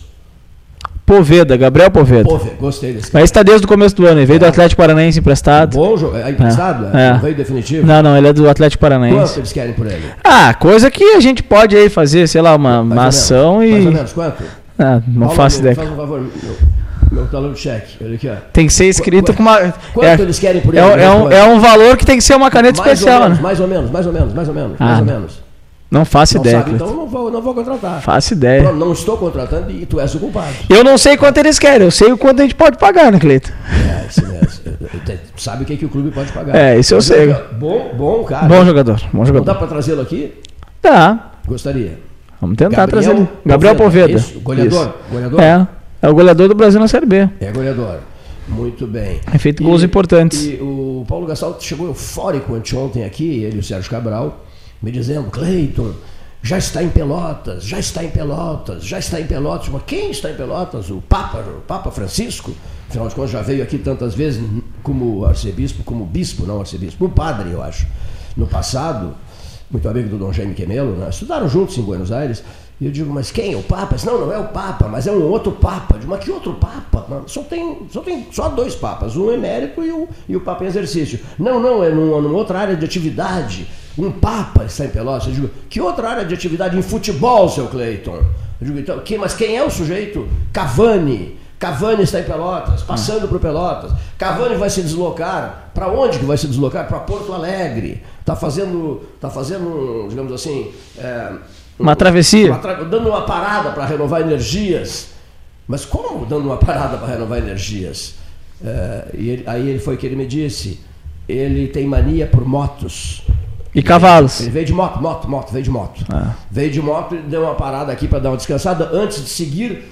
Poveda, Gabriel Poveda. Pô, gostei desse Mas está desde o começo do ano, ele veio do Atlético Paranaense emprestado. Bom jogo. É emprestado? É. Não veio definitivo? Não, não, ele é do Atlético Quanto Paranaense. eles querem por ele? Ah, coisa que a gente pode aí fazer, sei lá, uma, uma ação menos. e. Mais ou menos, quanto? Ah, não Paulo, faço ideia. Faz um favor, meu, talão de cheque. Olha aqui, ó. Tem que ser escrito com uma. Quanto é, eles querem por é, ele? um- é um, Quanto? é um valor que tem que ser uma caneta mais especial, menos, né? Mais ou menos, mais ou menos, mais ou menos, Ah, mais ou menos. Não faço Não ideia. sabe, então não vou, não vou contratar. Faço ideia. Pronto, não estou contratando e tu és o culpado. Eu não sei quanto eles querem, eu sei o quanto a gente pode pagar, né, Cleiton? É, isso. Tu Sabe o que, que o clube pode pagar. É, isso eu sei. Bom, bom cara. Bom jogador, bom Não jogador. dá para trazê-lo aqui? Tá, Gostaria. vamos tentar Gabriel trazer ele. Gabriel Poveda. Isso, goleador. Isso. goleador? É, é o goleador do Brasil na Série B. É goleador. Muito bem. Tem feito gols importantes. E o Paulo Gastal chegou eufórico anteontem aqui, ele e o Sérgio Cabral, me dizendo, Cleiton, já está em Pelotas, já está em Pelotas, já está em Pelotas. Mas quem está em Pelotas? O Papa, o Papa Francisco? Afinal de contas, já veio aqui tantas vezes como arcebispo, como bispo, não arcebispo, como padre, eu acho. No passado, muito amigo do Dom Jaime Quemelo, né? estudaram juntos em Buenos Aires. E eu digo, mas quem? O Papa? Disse, não, não é o Papa, mas é um outro Papa. Digo, mas que outro Papa? Não, Só tem, só tem só dois Papas, um emérito e o, e o Papa em exercício. Não, não, é numa, numa outra área de atividade. Um Papa está em Pelotas. Eu digo, que outra área de atividade em futebol, seu Cleiton? Eu digo, então, que, mas quem é o sujeito? Cavani. Cavani está em Pelotas, passando por Pelotas. Cavani vai se deslocar. Para onde que vai se deslocar? Para Porto Alegre. Está fazendo, tá fazendo, digamos assim, é, Uma travessia. uma tra- dando uma parada para renovar energias. Mas como dando uma parada para renovar energias? É, e ele- aí ele foi que ele me disse, ele tem mania por motos. E cavalos. Ele veio de moto, moto, moto, veio de moto. Ah. Veio de moto e deu uma parada aqui para dar uma descansada antes de seguir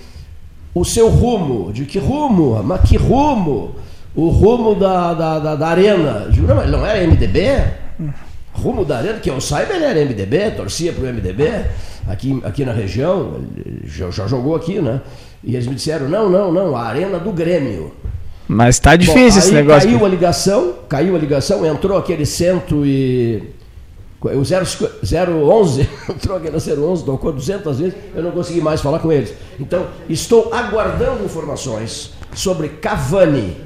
o seu rumo. De que rumo? Mas que rumo? O rumo da, da, da, da arena. Não, não era MDB? Rumo da arena, que eu saiba, ele era MDB, torcia pro MDB aqui, aqui na região, já, já jogou aqui, né? E eles me disseram, não, não, não, a arena do Grêmio. Mas tá difícil Bom, esse negócio. Caiu a ligação, caiu a ligação, entrou aquele cento e. O 011, entrou aquele 011, tocou 200 vezes, eu não consegui mais falar com eles. Então, estou aguardando informações sobre Cavani.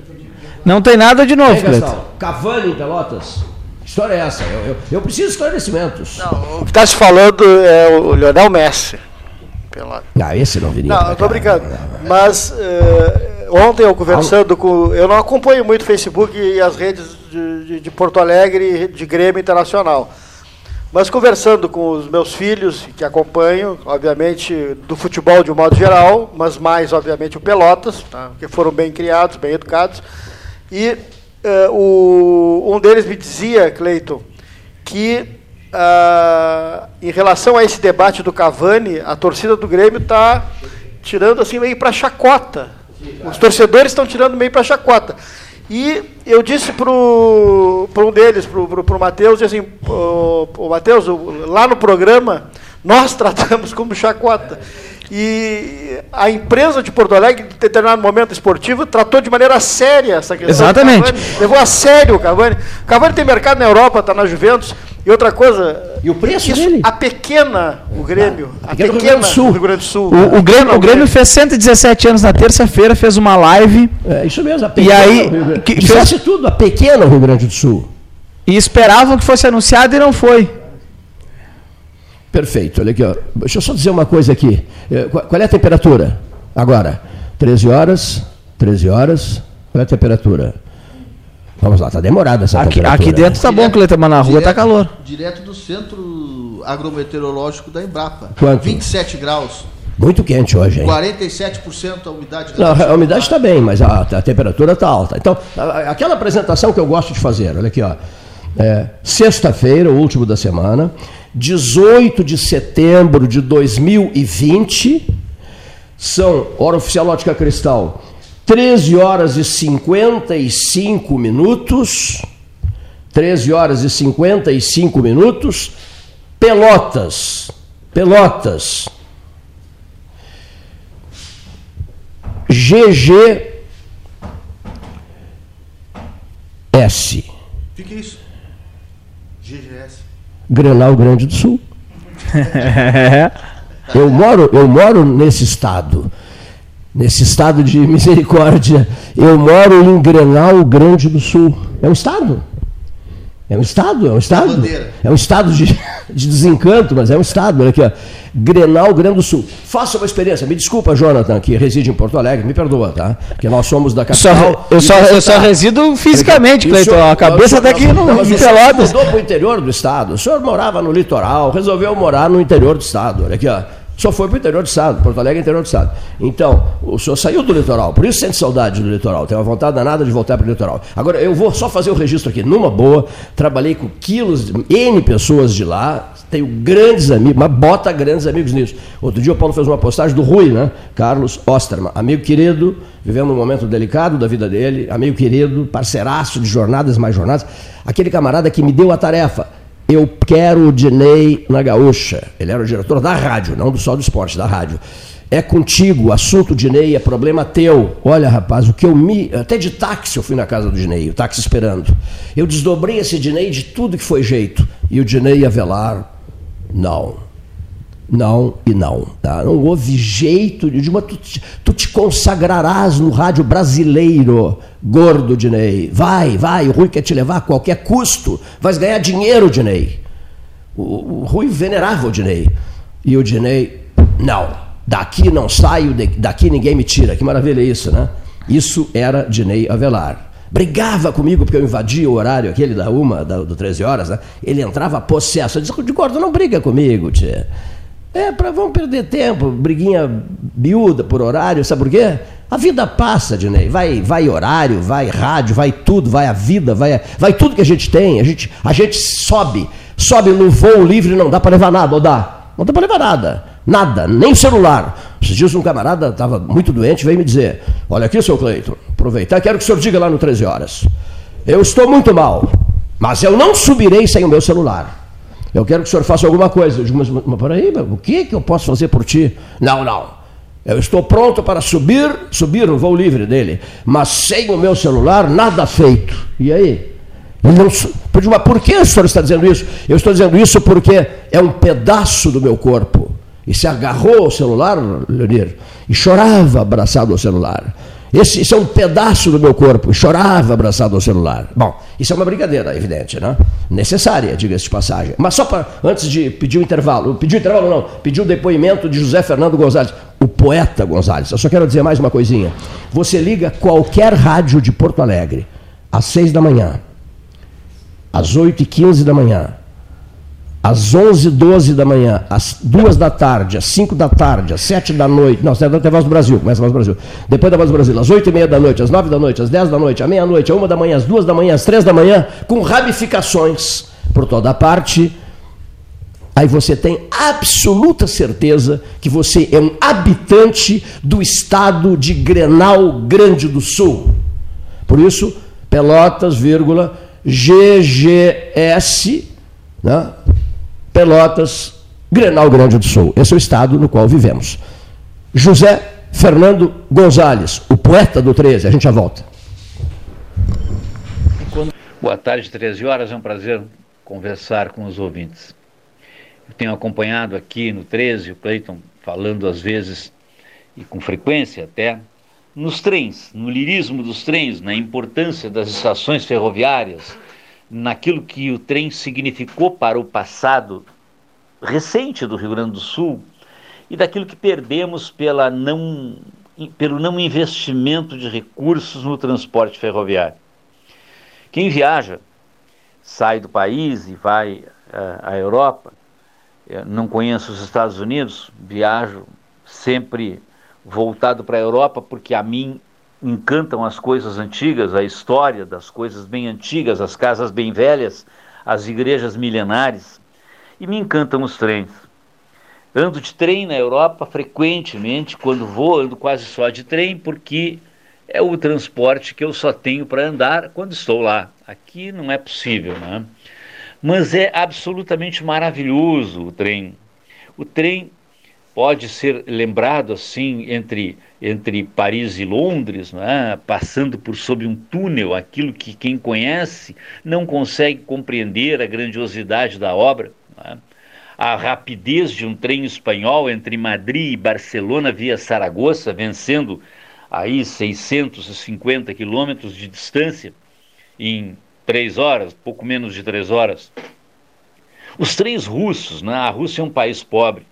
Não tem nada de novo, Cleiton. Cavani em Pelotas? História é essa? Eu, eu, eu preciso de esclarecimentos. O que está se falando é o Lionel Messi. Pela... Ah, esse não viria. Não, cá. brincando. Mas eh, ontem eu conversando com. Eu não acompanho muito o Facebook e as redes de, de- de Porto Alegre e de Grêmio Internacional. Mas conversando com os meus filhos, que acompanho, obviamente, do futebol de um modo geral, mas mais, obviamente, o Pelotas, tá? que foram bem criados, bem educados. E eh, o, um deles me dizia, Cleiton, que ah, em relação a esse debate do Cavani, a torcida do Grêmio está tirando assim meio para chacota. Os torcedores estão tirando meio para chacota. E eu disse para um deles, para o Matheus, assim, o, Matheus, lá no programa, nós tratamos como chacota. E a empresa de Porto Alegre, em determinado momento esportivo, tratou de maneira séria essa questão. Exatamente. Cavani, levou a sério o Cavani. O Cavani tem mercado na Europa, está na Juventus. E outra coisa. E o preço isso, dele? A pequena, o Grêmio. a pequena pequena do Rio Grande do Sul. Rio Grande do Sul. O, o Grêmio, o Grêmio fez 117 anos na terça-feira, fez uma live. É isso mesmo, a E pequena aí, Rio Grande- que fez- tudo, a pequena Rio Grande do Sul. E esperavam que fosse anunciado e não foi. Perfeito, olha aqui, ó. Deixa eu só dizer uma coisa aqui. Eh, Qual é a temperatura? Agora, 13 horas, 13 horas, qual é a temperatura? Vamos lá, tá demorada essa Aqui, temperatura. aqui dentro tá bom, Cleiton, mas na rua tá calor. Direto do centro agrometeorológico da Embrapa. Quanto? 27 graus. Muito quente hoje, hein? 47% a umidade Não, a umidade está bem, mas a, a temperatura está alta. Então, a- aquela apresentação que eu gosto de fazer, olha aqui, ó. É, Sexta-feira, o último da semana, 18 de setembro de 2020, são, hora oficial Ótica Cristal, 13 horas e 55 minutos. 13 horas e 55 minutos. Pelotas. Pelotas. GGS. Fica isso. Grenal Grande do Sul. [laughs] Eu moro, eu moro nesse estado. nesse estado de [laughs] misericórdia. Eu moro em Grenal Grande do Sul. É um estado. É um estado, é um estado. É um estado de, [laughs] de desencanto, mas é um estado. Olha aqui, ó. Grenal Grande do Sul. Faça uma experiência. Me desculpa, Jonathan, que reside em Porto Alegre, me perdoa, tá? Porque nós somos da capital. Só, eu só, eu só resido fisicamente, Cleiton. A cabeça está aqui no, em Pelotas. mudou para o interior do estado. O senhor morava no litoral, resolveu morar no interior do estado. Olha aqui, ó só foi para o interior do estado, Porto Alegre interior do estado. Então, o senhor saiu do litoral, por isso sente saudade do litoral, tem uma vontade danada de voltar para o litoral. Agora, eu vou só fazer o registro aqui, numa boa, trabalhei com quilos, N pessoas de lá, tenho grandes amigos, mas bota grandes amigos nisso. Outro dia o Paulo fez uma postagem do Rui, né? Carlos Osterman, amigo querido, vivendo um momento delicado da vida dele, amigo querido, parceiraço de jornadas mais jornadas, aquele camarada que me deu a tarefa eu quero o Dinei na Gaúcha. Ele era o diretor da rádio, não só do esporte, da rádio. É contigo, assunto Dinei é problema teu. Olha, rapaz, o que eu me. Até de táxi eu fui na casa do Dinei, o táxi esperando. Eu desdobrei esse Dinei de tudo que foi jeito. E o Dinei Avelar, não não e não. Tá? Não houve jeito de uma. Tu, tu, te consagrarás no rádio brasileiro, gordo Dinei. Vai, vai, o Rui quer te levar a qualquer custo. Vais ganhar dinheiro, Dinei. O, o Rui venerava o Dinei. E o Dinei, não. Daqui não saio, daqui ninguém me tira. Que maravilha isso, né? Isso era Dinei Avelar brigava comigo porque eu invadia o horário aquele da uma, da, do 13 horas, né? Ele entrava possesso. Eu disse, gordo, não briga comigo, tia. É, para vamos perder tempo, briguinha miúda por horário, sabe por quê? A vida passa, Dinei. Vai, vai horário, vai rádio, vai tudo, vai a vida, vai, vai tudo que a gente tem. A gente, a gente sobe, sobe no voo livre, não dá para levar nada, ou dá? Não dá para levar nada, nada, nem celular. Esses dias um camarada estava muito doente, veio me dizer: Olha aqui, seu Cleiton, aproveitar, quero que o senhor diga lá no 13 horas. Eu estou muito mal, mas eu não subirei sem o meu celular. Eu quero que o senhor faça alguma coisa. Eu digo, mas, mas peraí, o que, que eu posso fazer por ti? Não, não. Eu estou pronto para subir, subir no voo livre dele, mas sem o meu celular, nada feito. E aí? Não, mas por que o senhor está dizendo isso? Eu estou dizendo isso porque é um pedaço do meu corpo. E se agarrou ao celular, Leonir, e chorava abraçado ao celular. Esse, esse, é um pedaço do meu corpo. Chorava abraçado ao celular. Bom, isso é uma brincadeira, evidente, né? Necessária, diga-se de passagem. Mas só para, antes de pedir o intervalo, pedir o intervalo não, pedir o depoimento de José Fernando Gonzalez, o poeta Gonzalez. Eu só quero dizer mais uma coisinha. Você liga qualquer rádio de Porto Alegre, às seis da manhã, às oito e quinze da manhã, às 11 12 da manhã, às 2 da tarde, às 5 da tarde, às 7 da noite, não, 7 da Voz do Brasil, começa a Voz do Brasil. Depois da Voz do Brasil, às 8 e meia da noite, às 9 da noite, às 10 da noite, à meia-noite, à 1 da manhã, às 2 da manhã, às 3 da manhã, com ramificações por toda a parte. Aí você tem absoluta certeza que você é um habitante do estado de Grenal Grande do Sul. Por isso, Pelotas, vírgula, GGS, né? Pelotas, Grenal Grande do Sul. Esse é o estado no qual vivemos. José Fernando Gonzalez, o poeta do 13. A gente já volta. Boa tarde, 13 horas. É um prazer conversar com os ouvintes. Eu tenho acompanhado aqui no 13 o Cleiton falando às vezes e com frequência até nos trens, no lirismo dos trens, na importância das estações ferroviárias, naquilo que o trem significou para o passado recente do Rio Grande do Sul e daquilo que perdemos pela não, pelo não investimento de recursos no transporte ferroviário. Quem viaja, sai do país e vai uh, à Europa, eu não conheço os Estados Unidos, viajo sempre voltado para a Europa porque a mim encantam as coisas antigas, a história das coisas bem antigas, as casas bem velhas, as igrejas milenares, e me encantam os trens. Ando de trem na Europa frequentemente, quando vou, ando quase só de trem, porque é o transporte que eu só tenho para andar quando estou lá. Aqui não é possível, né? Mas é absolutamente maravilhoso o trem. O trem pode ser lembrado assim entre entre Paris e Londres, é? passando por sob um túnel, aquilo que quem conhece não consegue compreender a grandiosidade da obra. É? a rapidez de um trem espanhol entre Madrid e Barcelona via Saragoça, vencendo aí 650 quilômetros de distância em três horas, pouco menos de três horas. Os trens russos, né? a Rússia é um país pobre,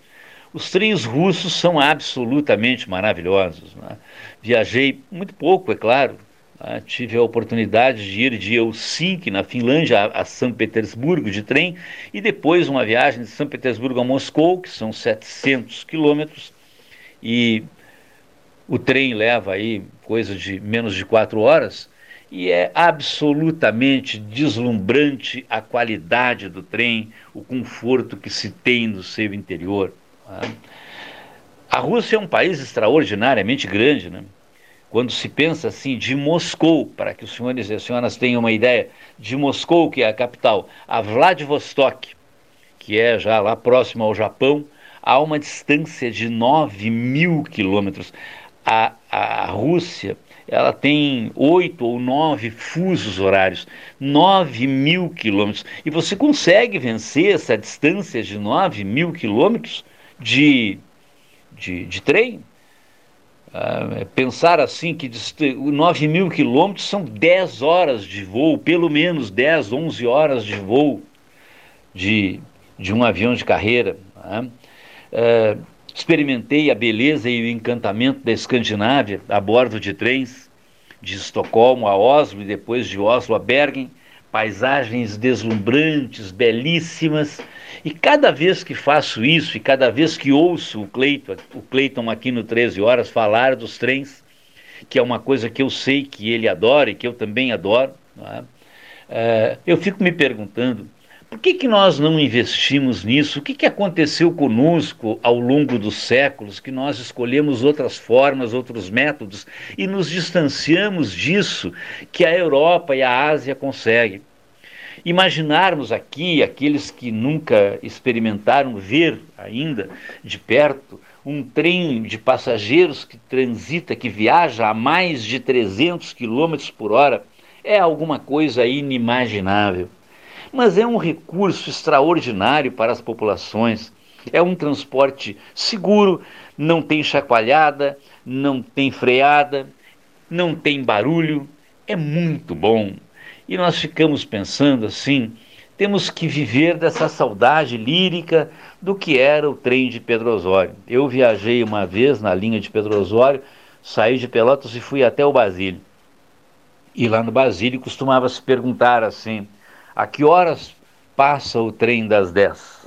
os trens russos são absolutamente maravilhosos. Né? Viajei muito pouco, é claro. Né? Tive a oportunidade de ir de Helsinki, na Finlândia, a, a São Petersburgo de trem, e depois uma viagem de São Petersburgo a Moscou, que são 700 quilômetros, e o trem leva aí coisa de menos de quatro horas e é absolutamente deslumbrante a qualidade do trem, o conforto que se tem no seu interior. A Rússia é um país extraordinariamente grande, né? Quando se pensa assim de Moscou, para que os senhores e as senhoras tenham uma ideia, de Moscou, que é a capital, a Vladivostok, que é já lá próximo ao Japão, há uma distância de 9 mil quilômetros. A, a Rússia ela tem oito ou nove fusos horários, nove mil quilômetros. E você consegue vencer essa distância de nove mil quilômetros de, de, de trem? Ah, pensar assim que 9 mil quilômetros são 10 horas de voo, pelo menos 10, 11 horas de voo de, de um avião de carreira. Né? Ah, experimentei a beleza e o encantamento da Escandinávia a bordo de trens de Estocolmo a Oslo e depois de Oslo a Bergen, paisagens deslumbrantes, belíssimas. E cada vez que faço isso e cada vez que ouço o Cleiton, o Cleiton aqui no 13 Horas falar dos trens, que é uma coisa que eu sei que ele adora e que eu também adoro, é? É, eu fico me perguntando por que, que nós não investimos nisso? O que, que aconteceu conosco ao longo dos séculos que nós escolhemos outras formas, outros métodos e nos distanciamos disso que a Europa e a Ásia conseguem? Imaginarmos aqui, aqueles que nunca experimentaram ver ainda de perto, um trem de passageiros que transita, que viaja a mais de 300 km por hora, é alguma coisa inimaginável mas é um recurso extraordinário para as populações. É um transporte seguro, não tem chacoalhada, não tem freada, não tem barulho, é muito bom. E nós ficamos pensando assim: temos que viver dessa saudade lírica do que era o trem de Pedro Osório. Eu viajei uma vez na linha de Pedro Osório, saí de Pelotas e fui até o Basílio. E lá no Basílio costumava se perguntar assim: a que horas passa o trem das 10?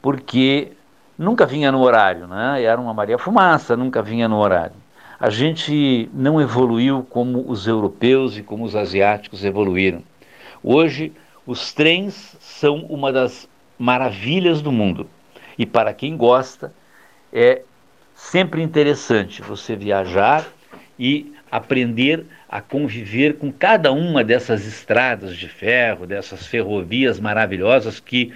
Porque nunca vinha no horário, né? Era uma Maria Fumaça, nunca vinha no horário. A gente não evoluiu como os europeus e como os asiáticos evoluíram. Hoje, os trens são uma das maravilhas do mundo. E para quem gosta, é sempre interessante você viajar e aprender a conviver com cada uma dessas estradas de ferro, dessas ferrovias maravilhosas que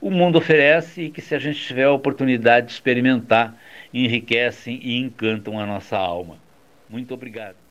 o mundo oferece e que, se a gente tiver a oportunidade de experimentar, enriquecem e encantam a nossa alma. Muito obrigado.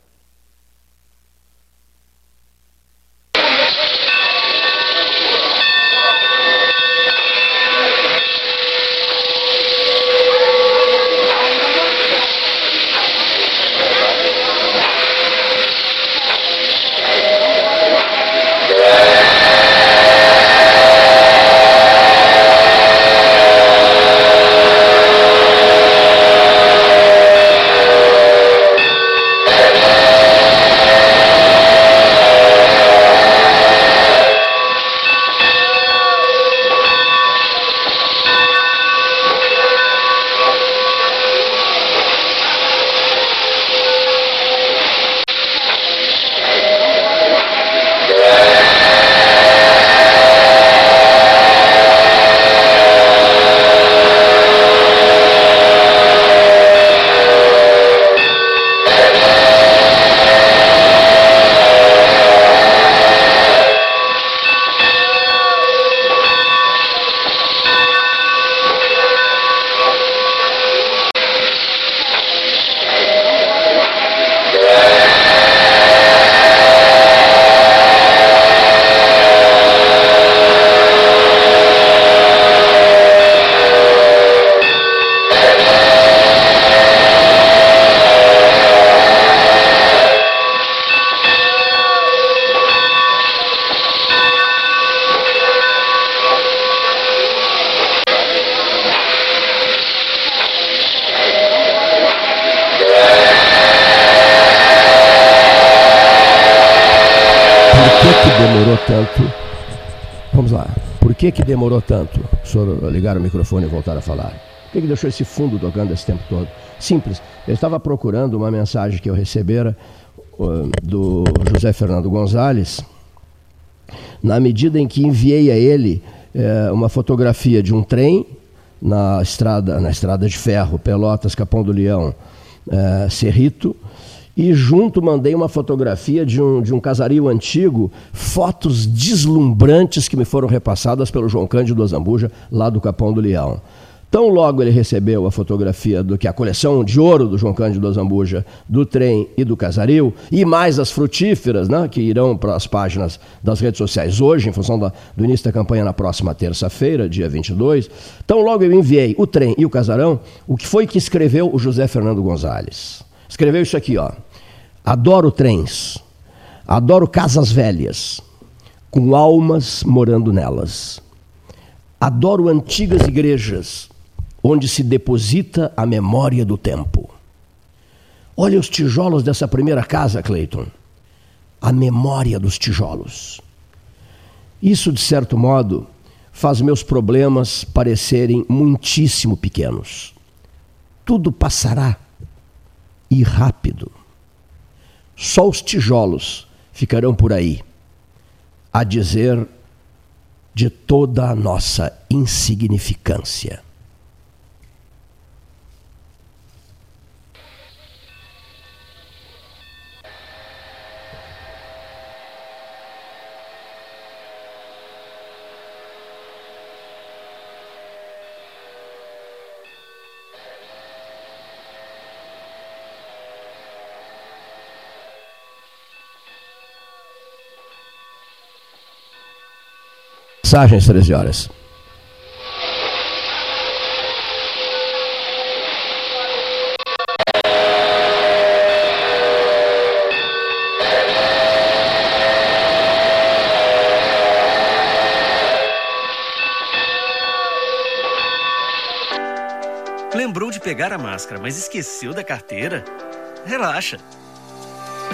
Que, que demorou tanto? O senhor ligar o microfone e voltar a falar. Por que, que deixou esse fundo tocando esse tempo todo? Simples. Eu estava procurando uma mensagem que eu recebera uh, do José Fernando Gonzalez, na medida em que enviei a ele uh, uma fotografia de um trem na estrada, na estrada de ferro, Pelotas, Capão do Leão, uh, Cerrito, e junto mandei uma fotografia de um, de um casario antigo, fotos deslumbrantes que me foram repassadas pelo João Cândido Azambuja, lá do Capão do Leão. Tão logo ele recebeu a fotografia do que a coleção de ouro do João Cândido Zambuja, do trem e do casaril, e mais as frutíferas, né, que irão para as páginas das redes sociais hoje, em função da, do início da campanha na próxima terça-feira, dia 22. Tão logo eu enviei o trem e o casarão, o que foi que escreveu o José Fernando Gonzalez? Escreveu isso aqui, ó. Adoro trens, adoro casas velhas, com almas morando nelas. Adoro antigas igrejas, onde se deposita a memória do tempo. Olha os tijolos dessa primeira casa, Clayton. A memória dos tijolos. Isso, de certo modo, faz meus problemas parecerem muitíssimo pequenos. Tudo passará e rápido. Só os tijolos ficarão por aí, a dizer de toda a nossa insignificância. Mensagens 13 horas. Lembrou de pegar a máscara, mas esqueceu da carteira? Relaxa.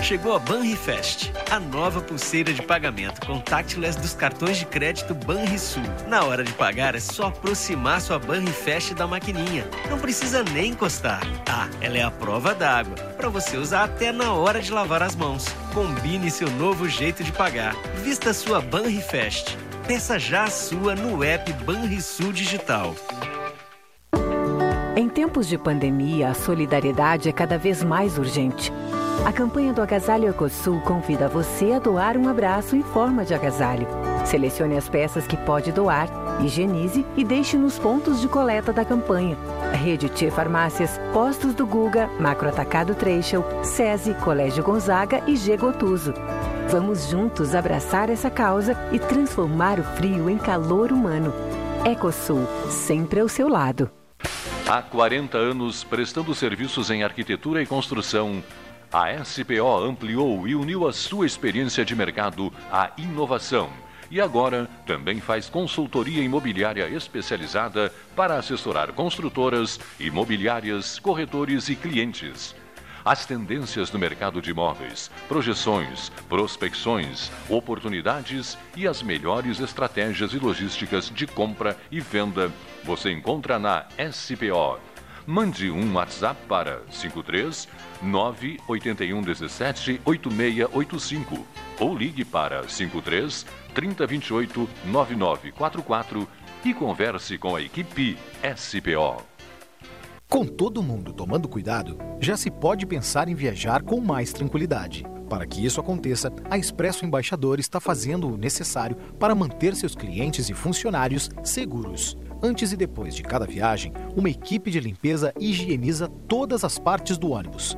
Chegou a Banrifest, a nova pulseira de pagamento contactless dos cartões de crédito Banrisul. Na hora de pagar é só aproximar sua Banrifest da maquininha. Não precisa nem encostar. Ah, ela é a prova d'água, para você usar até na hora de lavar as mãos. Combine seu novo jeito de pagar. Vista sua Banrifest. Peça já a sua no app Banrisul Digital. Em tempos de pandemia, a solidariedade é cada vez mais urgente. A campanha do Agasalho Ecosul convida você a doar um abraço em forma de agasalho. Selecione as peças que pode doar, higienize e deixe nos pontos de coleta da campanha. Rede T Farmácias, Postos do Guga, Macro Atacado Treixel, SESI, Colégio Gonzaga e G Gotuso. Vamos juntos abraçar essa causa e transformar o frio em calor humano. Ecosul, sempre ao seu lado. Há 40 anos prestando serviços em arquitetura e construção, a SPO ampliou e uniu a sua experiência de mercado à inovação. E agora também faz consultoria imobiliária especializada para assessorar construtoras, imobiliárias, corretores e clientes. As tendências do mercado de imóveis, projeções, prospecções, oportunidades e as melhores estratégias e logísticas de compra e venda você encontra na SPO. Mande um WhatsApp para 53 981 17 8685 ou ligue para 53 3028 9944 e converse com a equipe SPO. Com todo mundo tomando cuidado, já se pode pensar em viajar com mais tranquilidade. Para que isso aconteça, a Expresso Embaixador está fazendo o necessário para manter seus clientes e funcionários seguros. Antes e depois de cada viagem, uma equipe de limpeza higieniza todas as partes do ônibus.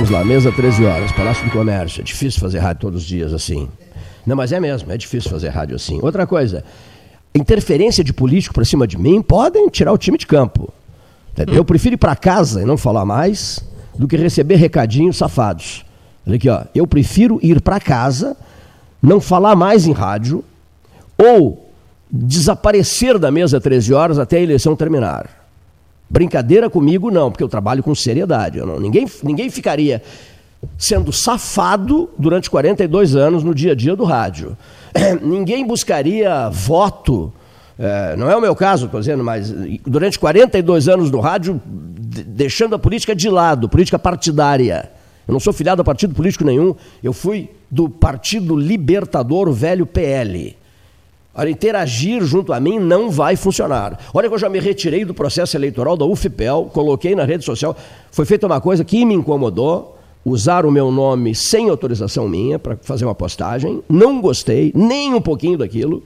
Vamos lá, mesa 13 horas, Palácio do Comércio. É difícil fazer rádio todos os dias assim. Não, mas é mesmo, é difícil fazer rádio assim. Outra coisa, interferência de político para cima de mim podem tirar o time de campo. Entendeu? Eu prefiro ir para casa e não falar mais do que receber recadinhos safados. Olha aqui, ó. Eu prefiro ir para casa, não falar mais em rádio ou desaparecer da mesa 13 horas até a eleição terminar. Brincadeira comigo, não, porque eu trabalho com seriedade. Não, ninguém, ninguém ficaria sendo safado durante 42 anos no dia a dia do rádio. [clears throat] ninguém buscaria voto. É, não é o meu caso, estou dizendo, mas durante 42 anos no rádio, deixando a política de lado, política partidária. Eu não sou filiado a partido político nenhum, eu fui do Partido Libertador, o velho PL. Olha, interagir junto a mim não vai funcionar. Olha que eu já me retirei do processo eleitoral da UFPEL, coloquei na rede social. Foi feita uma coisa que me incomodou, usar o meu nome sem autorização minha para fazer uma postagem. Não gostei nem um pouquinho daquilo.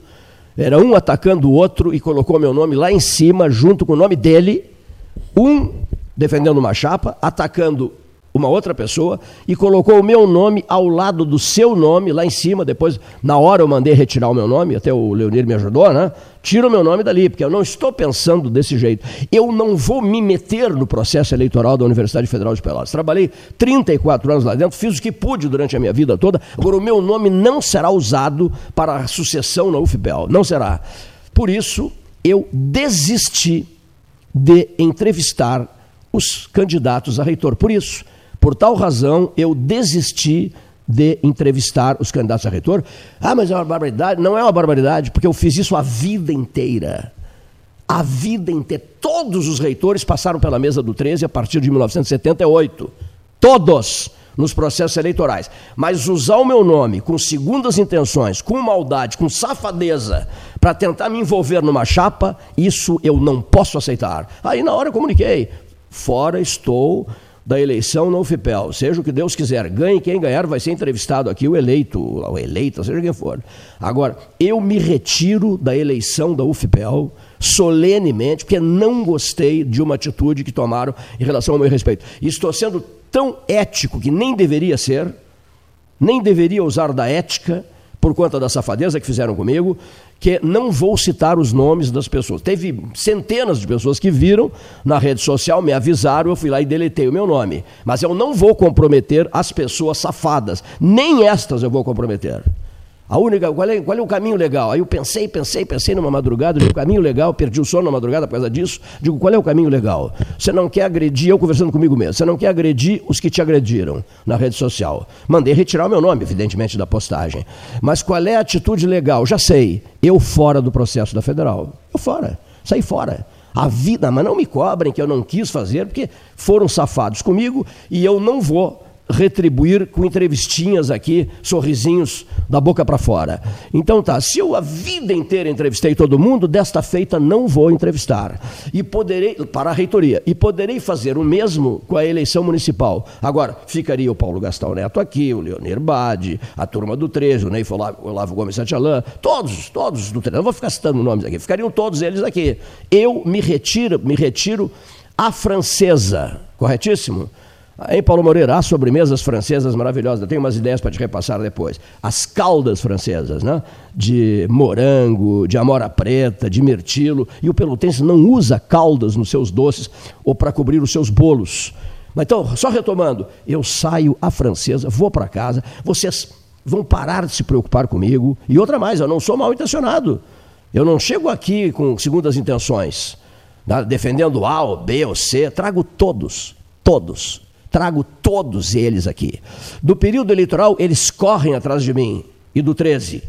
Era um atacando o outro e colocou meu nome lá em cima, junto com o nome dele. Um defendendo uma chapa, atacando uma outra pessoa e colocou o meu nome ao lado do seu nome, lá em cima. Depois, na hora, eu mandei retirar o meu nome, até o Leonir me ajudou, né? Tira o meu nome dali, porque eu não estou pensando desse jeito. Eu não vou me meter no processo eleitoral da Universidade Federal de Pelotas. Trabalhei 34 anos lá dentro, fiz o que pude durante a minha vida toda. Agora, o meu nome não será usado para a sucessão na UFPEL. Não será. Por isso, eu desisti de entrevistar os candidatos a reitor. Por isso, por tal razão, eu desisti de entrevistar os candidatos a reitor. Ah, mas é uma barbaridade. Não é uma barbaridade, porque eu fiz isso a vida inteira. A vida inteira. Todos os reitores passaram pela mesa do 13 a partir de 1978. Todos nos processos eleitorais. Mas usar o meu nome com segundas intenções, com maldade, com safadeza, para tentar me envolver numa chapa, isso eu não posso aceitar. Aí na hora eu comuniquei. Fora estou da eleição no UFPEL, seja o que Deus quiser, ganhe quem ganhar, vai ser entrevistado aqui o eleito, o eleita, seja quem for. Agora, eu me retiro da eleição da UFPEL solenemente, porque não gostei de uma atitude que tomaram em relação ao meu respeito. E estou sendo tão ético que nem deveria ser, nem deveria usar da ética por conta da safadeza que fizeram comigo, que não vou citar os nomes das pessoas. Teve centenas de pessoas que viram na rede social, me avisaram, eu fui lá e deletei o meu nome. Mas eu não vou comprometer as pessoas safadas, nem estas eu vou comprometer. A única, qual é, qual é o caminho legal? Aí eu pensei, pensei, pensei numa madrugada, digo, caminho legal, perdi o sono na madrugada por causa disso. Digo, qual é o caminho legal? Você não quer agredir, eu conversando comigo mesmo, você não quer agredir os que te agrediram na rede social. Mandei retirar o meu nome, evidentemente, da postagem. Mas qual é a atitude legal? Já sei, eu fora do processo da federal. Eu fora, saí fora. A vida, mas não me cobrem que eu não quis fazer, porque foram safados comigo e eu não vou retribuir com entrevistinhas aqui, sorrisinhos da boca para fora. Então tá, se eu a vida inteira entrevistei todo mundo, desta feita não vou entrevistar. E poderei, para a reitoria, e poderei fazer o mesmo com a eleição municipal. Agora, ficaria o Paulo Gastão Neto aqui, o Leonir Bade, a turma do 13, o Ney Olavo Gomes Santialã, todos, todos do 13, não vou ficar citando nomes aqui, ficariam todos eles aqui. Eu me retiro, me retiro à francesa, corretíssimo? Em Paulo Moreira, há sobremesas francesas maravilhosas. Eu tenho umas ideias para te repassar depois. As caldas francesas, né? De morango, de amora preta, de mirtilo. E o pelotense não usa caldas nos seus doces ou para cobrir os seus bolos. Mas então, só retomando, eu saio a francesa, vou para casa, vocês vão parar de se preocupar comigo. E outra mais, eu não sou mal intencionado. Eu não chego aqui com segundas intenções, né? defendendo A ou B ou C, trago todos, todos trago todos eles aqui. Do período eleitoral, eles correm atrás de mim. E do 13,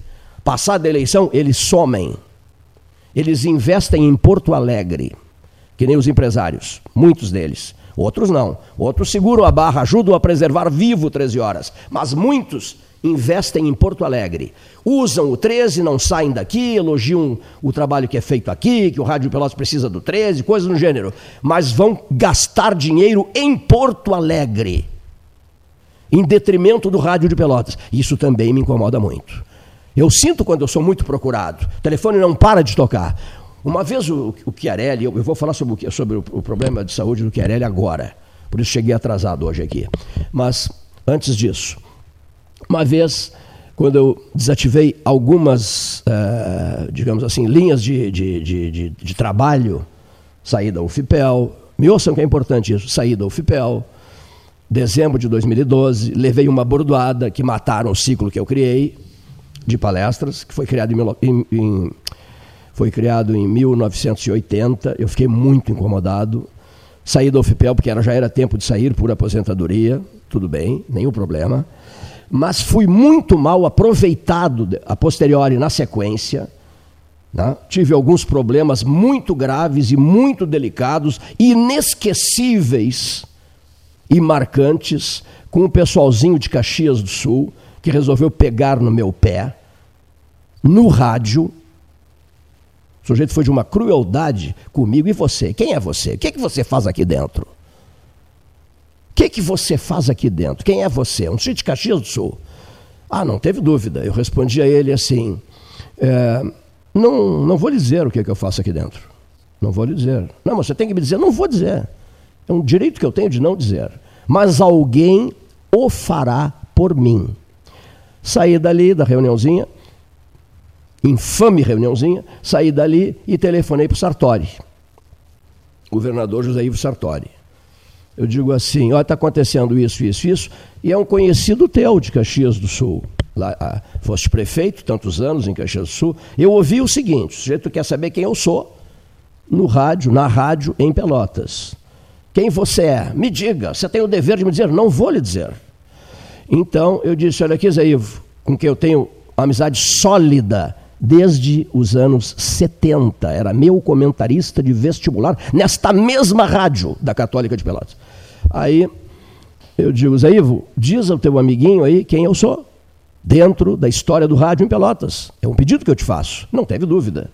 passada a eleição, eles somem. Eles investem em Porto Alegre, que nem os empresários, muitos deles. Outros não. Outros seguram a barra, ajudam a preservar vivo 13 horas. Mas muitos investem em Porto Alegre. Usam o 13, não saem daqui, elogiam o trabalho que é feito aqui, que o Rádio Pelotas precisa do 13, coisas do gênero. Mas vão gastar dinheiro em Porto Alegre, em detrimento do Rádio de Pelotas. Isso também me incomoda muito. Eu sinto quando eu sou muito procurado. O telefone não para de tocar. Uma vez o, o Chiarelli, eu, eu vou falar sobre, o, sobre o, o problema de saúde do Chiarelli agora. Por isso cheguei atrasado hoje aqui. Mas antes disso, uma vez, quando eu desativei algumas, uh, digamos assim, linhas de, de, de, de, de trabalho, saí da UFPEL, me ouçam que é importante isso, saí da UFPEL, dezembro de 2012, levei uma bordoada que mataram o ciclo que eu criei de palestras, que foi criado em, em, foi criado em 1980. Eu fiquei muito incomodado. Saí da UFPEL porque era, já era tempo de sair por aposentadoria, tudo bem, nenhum problema mas fui muito mal aproveitado a posteriori na sequência. Né? Tive alguns problemas muito graves e muito delicados, inesquecíveis e marcantes, com o pessoalzinho de Caxias do Sul, que resolveu pegar no meu pé, no rádio. O sujeito foi de uma crueldade comigo. E você? Quem é você? O que, é que você faz aqui dentro? Que, que você faz aqui dentro? Quem é você? Um sujeito de Caxias do Sul. Ah, não teve dúvida. Eu respondi a ele assim: é, não, não vou lhe dizer o que, que eu faço aqui dentro. Não vou lhe dizer. Não, mas você tem que me dizer. Não vou dizer. É um direito que eu tenho de não dizer. Mas alguém o fará por mim. Saí dali da reuniãozinha, infame reuniãozinha, saí dali e telefonei para o Sartori, governador José Ivo Sartori eu digo assim, olha, está acontecendo isso, isso, isso, e é um conhecido teu de Caxias do Sul. Lá, ah, foste prefeito tantos anos em Caxias do Sul. Eu ouvi o seguinte: o sujeito quer saber quem eu sou, no rádio, na rádio, em Pelotas. Quem você é? Me diga, você tem o dever de me dizer, não vou lhe dizer. Então eu disse: olha aqui, Zé Ivo, com quem eu tenho amizade sólida desde os anos 70. Era meu comentarista de vestibular nesta mesma rádio da Católica de Pelotas. Aí eu digo, Zé Ivo, diz ao teu amiguinho aí quem eu sou, dentro da história do rádio em Pelotas. É um pedido que eu te faço, não teve dúvida.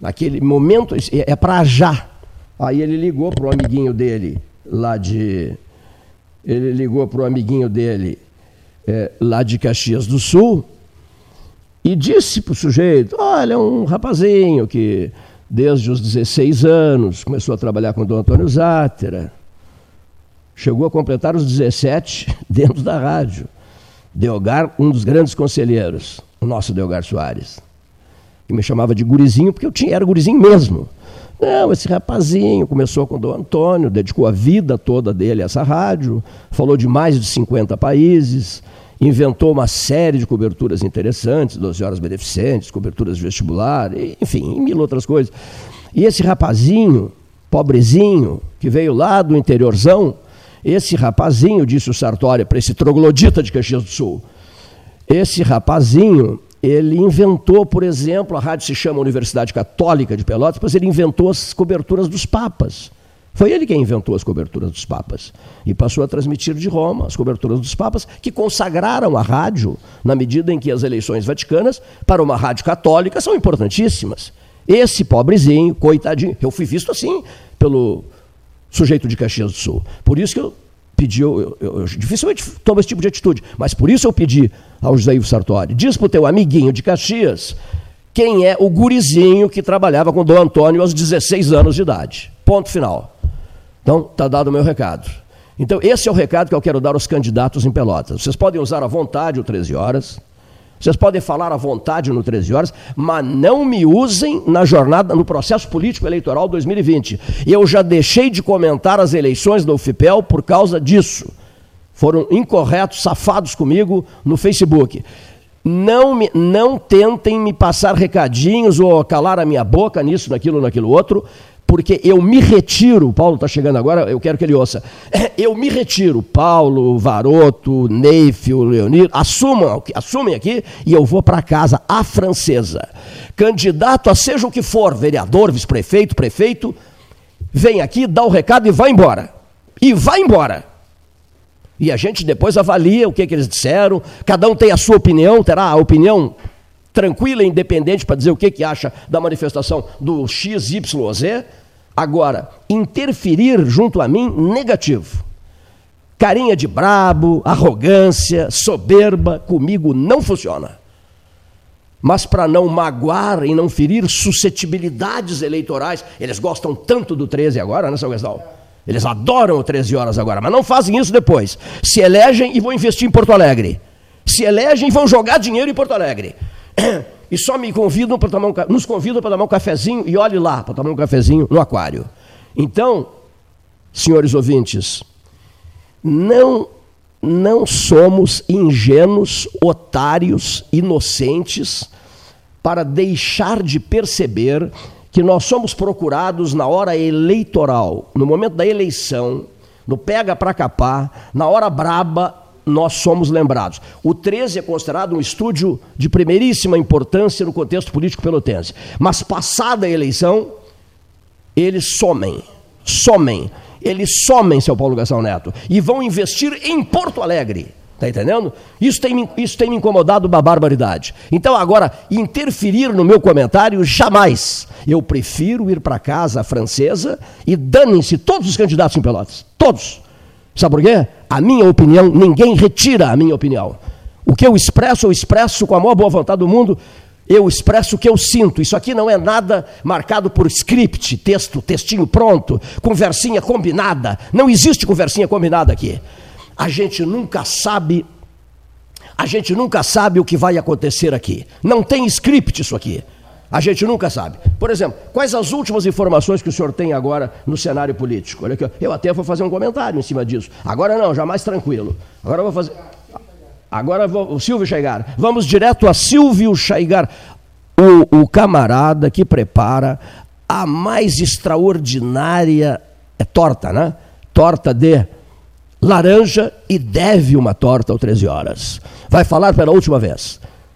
Naquele momento, é, é para já. Aí ele ligou para o amiguinho dele, lá de, ele ligou para o amiguinho dele é, lá de Caxias do Sul e disse para o sujeito: Olha, é um rapazinho que desde os 16 anos começou a trabalhar com o Dom Antônio Zátera, chegou a completar os 17 dentro [laughs] da rádio. Deogar, um dos grandes conselheiros, o nosso Deogar Soares, que me chamava de gurizinho porque eu tinha, era gurizinho mesmo. Não, esse rapazinho começou com o Dom Antônio, dedicou a vida toda dele a essa rádio, falou de mais de 50 países, inventou uma série de coberturas interessantes, 12 horas beneficentes, coberturas de vestibular, enfim, mil outras coisas. E esse rapazinho, pobrezinho, que veio lá do interiorzão, esse rapazinho, disse o Sartori para esse troglodita de Caxias do Sul, esse rapazinho, ele inventou, por exemplo, a rádio se chama Universidade Católica de Pelotas, mas ele inventou as coberturas dos papas. Foi ele quem inventou as coberturas dos papas e passou a transmitir de Roma as coberturas dos papas, que consagraram a rádio, na medida em que as eleições vaticanas, para uma rádio católica, são importantíssimas. Esse pobrezinho, coitadinho, eu fui visto assim pelo sujeito de Caxias do Sul. Por isso que eu pedi, eu, eu, eu dificilmente tomo esse tipo de atitude, mas por isso eu pedi ao José Ivo Sartori, diz para o teu amiguinho de Caxias quem é o gurizinho que trabalhava com o Dom Antônio aos 16 anos de idade. Ponto final. Então, está dado o meu recado. Então, esse é o recado que eu quero dar aos candidatos em Pelotas. Vocês podem usar à vontade o 13 horas, vocês podem falar à vontade no 13 horas, mas não me usem na jornada, no processo político eleitoral 2020. Eu já deixei de comentar as eleições da UFPEL por causa disso. Foram incorretos, safados comigo no Facebook. Não, me, não tentem me passar recadinhos ou calar a minha boca nisso, naquilo, naquilo outro porque eu me retiro, Paulo está chegando agora, eu quero que ele ouça. Eu me retiro, Paulo, Varoto, Neifio, Leonir, assumam, assumem aqui e eu vou para casa, a francesa. Candidato a seja o que for, vereador, vice-prefeito, prefeito, vem aqui, dá o recado e vai embora. E vai embora. E a gente depois avalia o que, que eles disseram, cada um tem a sua opinião, terá a opinião tranquila e independente para dizer o que, que acha da manifestação do XYZ. Agora, interferir junto a mim, negativo. Carinha de brabo, arrogância, soberba, comigo não funciona. Mas para não magoar e não ferir suscetibilidades eleitorais, eles gostam tanto do 13 agora, né, São Gastão? Eles adoram o 13 horas agora, mas não fazem isso depois. Se elegem e vão investir em Porto Alegre. Se elegem e vão jogar dinheiro em Porto Alegre. [coughs] e só me convidam para tomar um, nos convidam para tomar um cafezinho e olhe lá para tomar um cafezinho no aquário. Então, senhores ouvintes, não não somos ingênuos, otários, inocentes para deixar de perceber que nós somos procurados na hora eleitoral, no momento da eleição, no pega para capar, na hora braba, nós somos lembrados. O 13 é considerado um estúdio de primeiríssima importância no contexto político pelotense. Mas passada a eleição, eles somem. Somem. Eles somem, seu Paulo Gastão Neto. E vão investir em Porto Alegre. Está entendendo? Isso tem, isso tem me incomodado uma barbaridade. Então, agora, interferir no meu comentário, jamais. Eu prefiro ir para casa francesa e danem-se todos os candidatos em Pelotas. Todos. Sabe por quê? A minha opinião, ninguém retira a minha opinião. O que eu expresso, eu expresso com a maior boa vontade do mundo, eu expresso o que eu sinto. Isso aqui não é nada marcado por script, texto, textinho pronto, conversinha combinada. Não existe conversinha combinada aqui. A gente nunca sabe, a gente nunca sabe o que vai acontecer aqui. Não tem script isso aqui. A gente nunca sabe. Por exemplo, quais as últimas informações que o senhor tem agora no cenário político? Olha aqui, eu até vou fazer um comentário em cima disso. Agora não, já mais tranquilo. Agora vou fazer. Agora vou, o Silvio Chaigar. Vamos direto a Silvio Chaigar, o, o camarada que prepara a mais extraordinária é torta, né? Torta de laranja e deve uma torta ao 13 horas. Vai falar pela última vez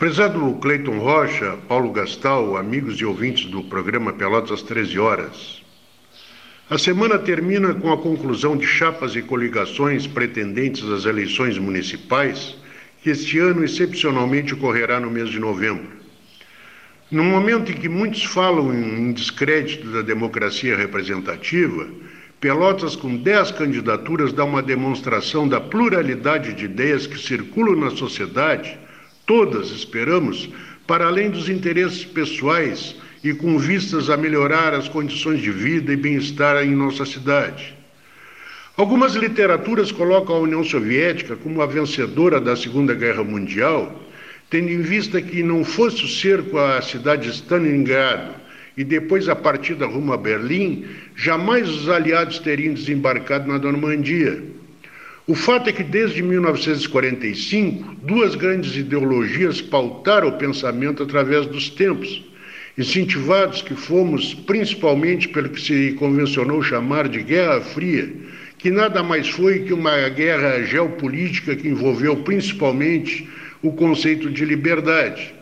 Prezado Cleiton Rocha, Paulo Gastal, amigos e ouvintes do programa Pelotas às 13 horas. A semana termina com a conclusão de chapas e coligações pretendentes às eleições municipais, que este ano excepcionalmente ocorrerá no mês de novembro. No momento em que muitos falam em descrédito da democracia representativa, Pelotas, com 10 candidaturas, dá uma demonstração da pluralidade de ideias que circulam na sociedade todas, esperamos, para além dos interesses pessoais e com vistas a melhorar as condições de vida e bem-estar em nossa cidade. Algumas literaturas colocam a União Soviética como a vencedora da Segunda Guerra Mundial, tendo em vista que não fosse o cerco à cidade de Stalingrado e depois a partida rumo a Berlim, jamais os aliados teriam desembarcado na Normandia. O fato é que desde 1945, duas grandes ideologias pautaram o pensamento através dos tempos, incentivados que fomos principalmente pelo que se convencionou chamar de Guerra Fria, que nada mais foi que uma guerra geopolítica que envolveu principalmente o conceito de liberdade.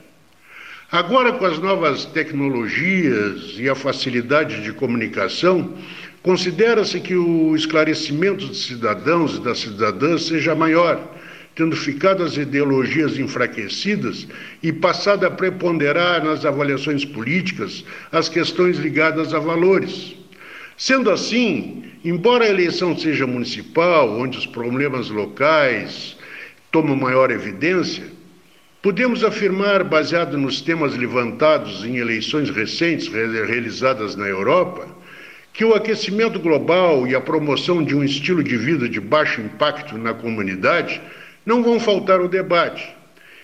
Agora, com as novas tecnologias e a facilidade de comunicação, Considera-se que o esclarecimento dos cidadãos e das cidadãs seja maior, tendo ficado as ideologias enfraquecidas e passado a preponderar nas avaliações políticas as questões ligadas a valores. Sendo assim, embora a eleição seja municipal, onde os problemas locais tomam maior evidência, podemos afirmar, baseado nos temas levantados em eleições recentes realizadas na Europa, que o aquecimento global e a promoção de um estilo de vida de baixo impacto na comunidade não vão faltar ao debate.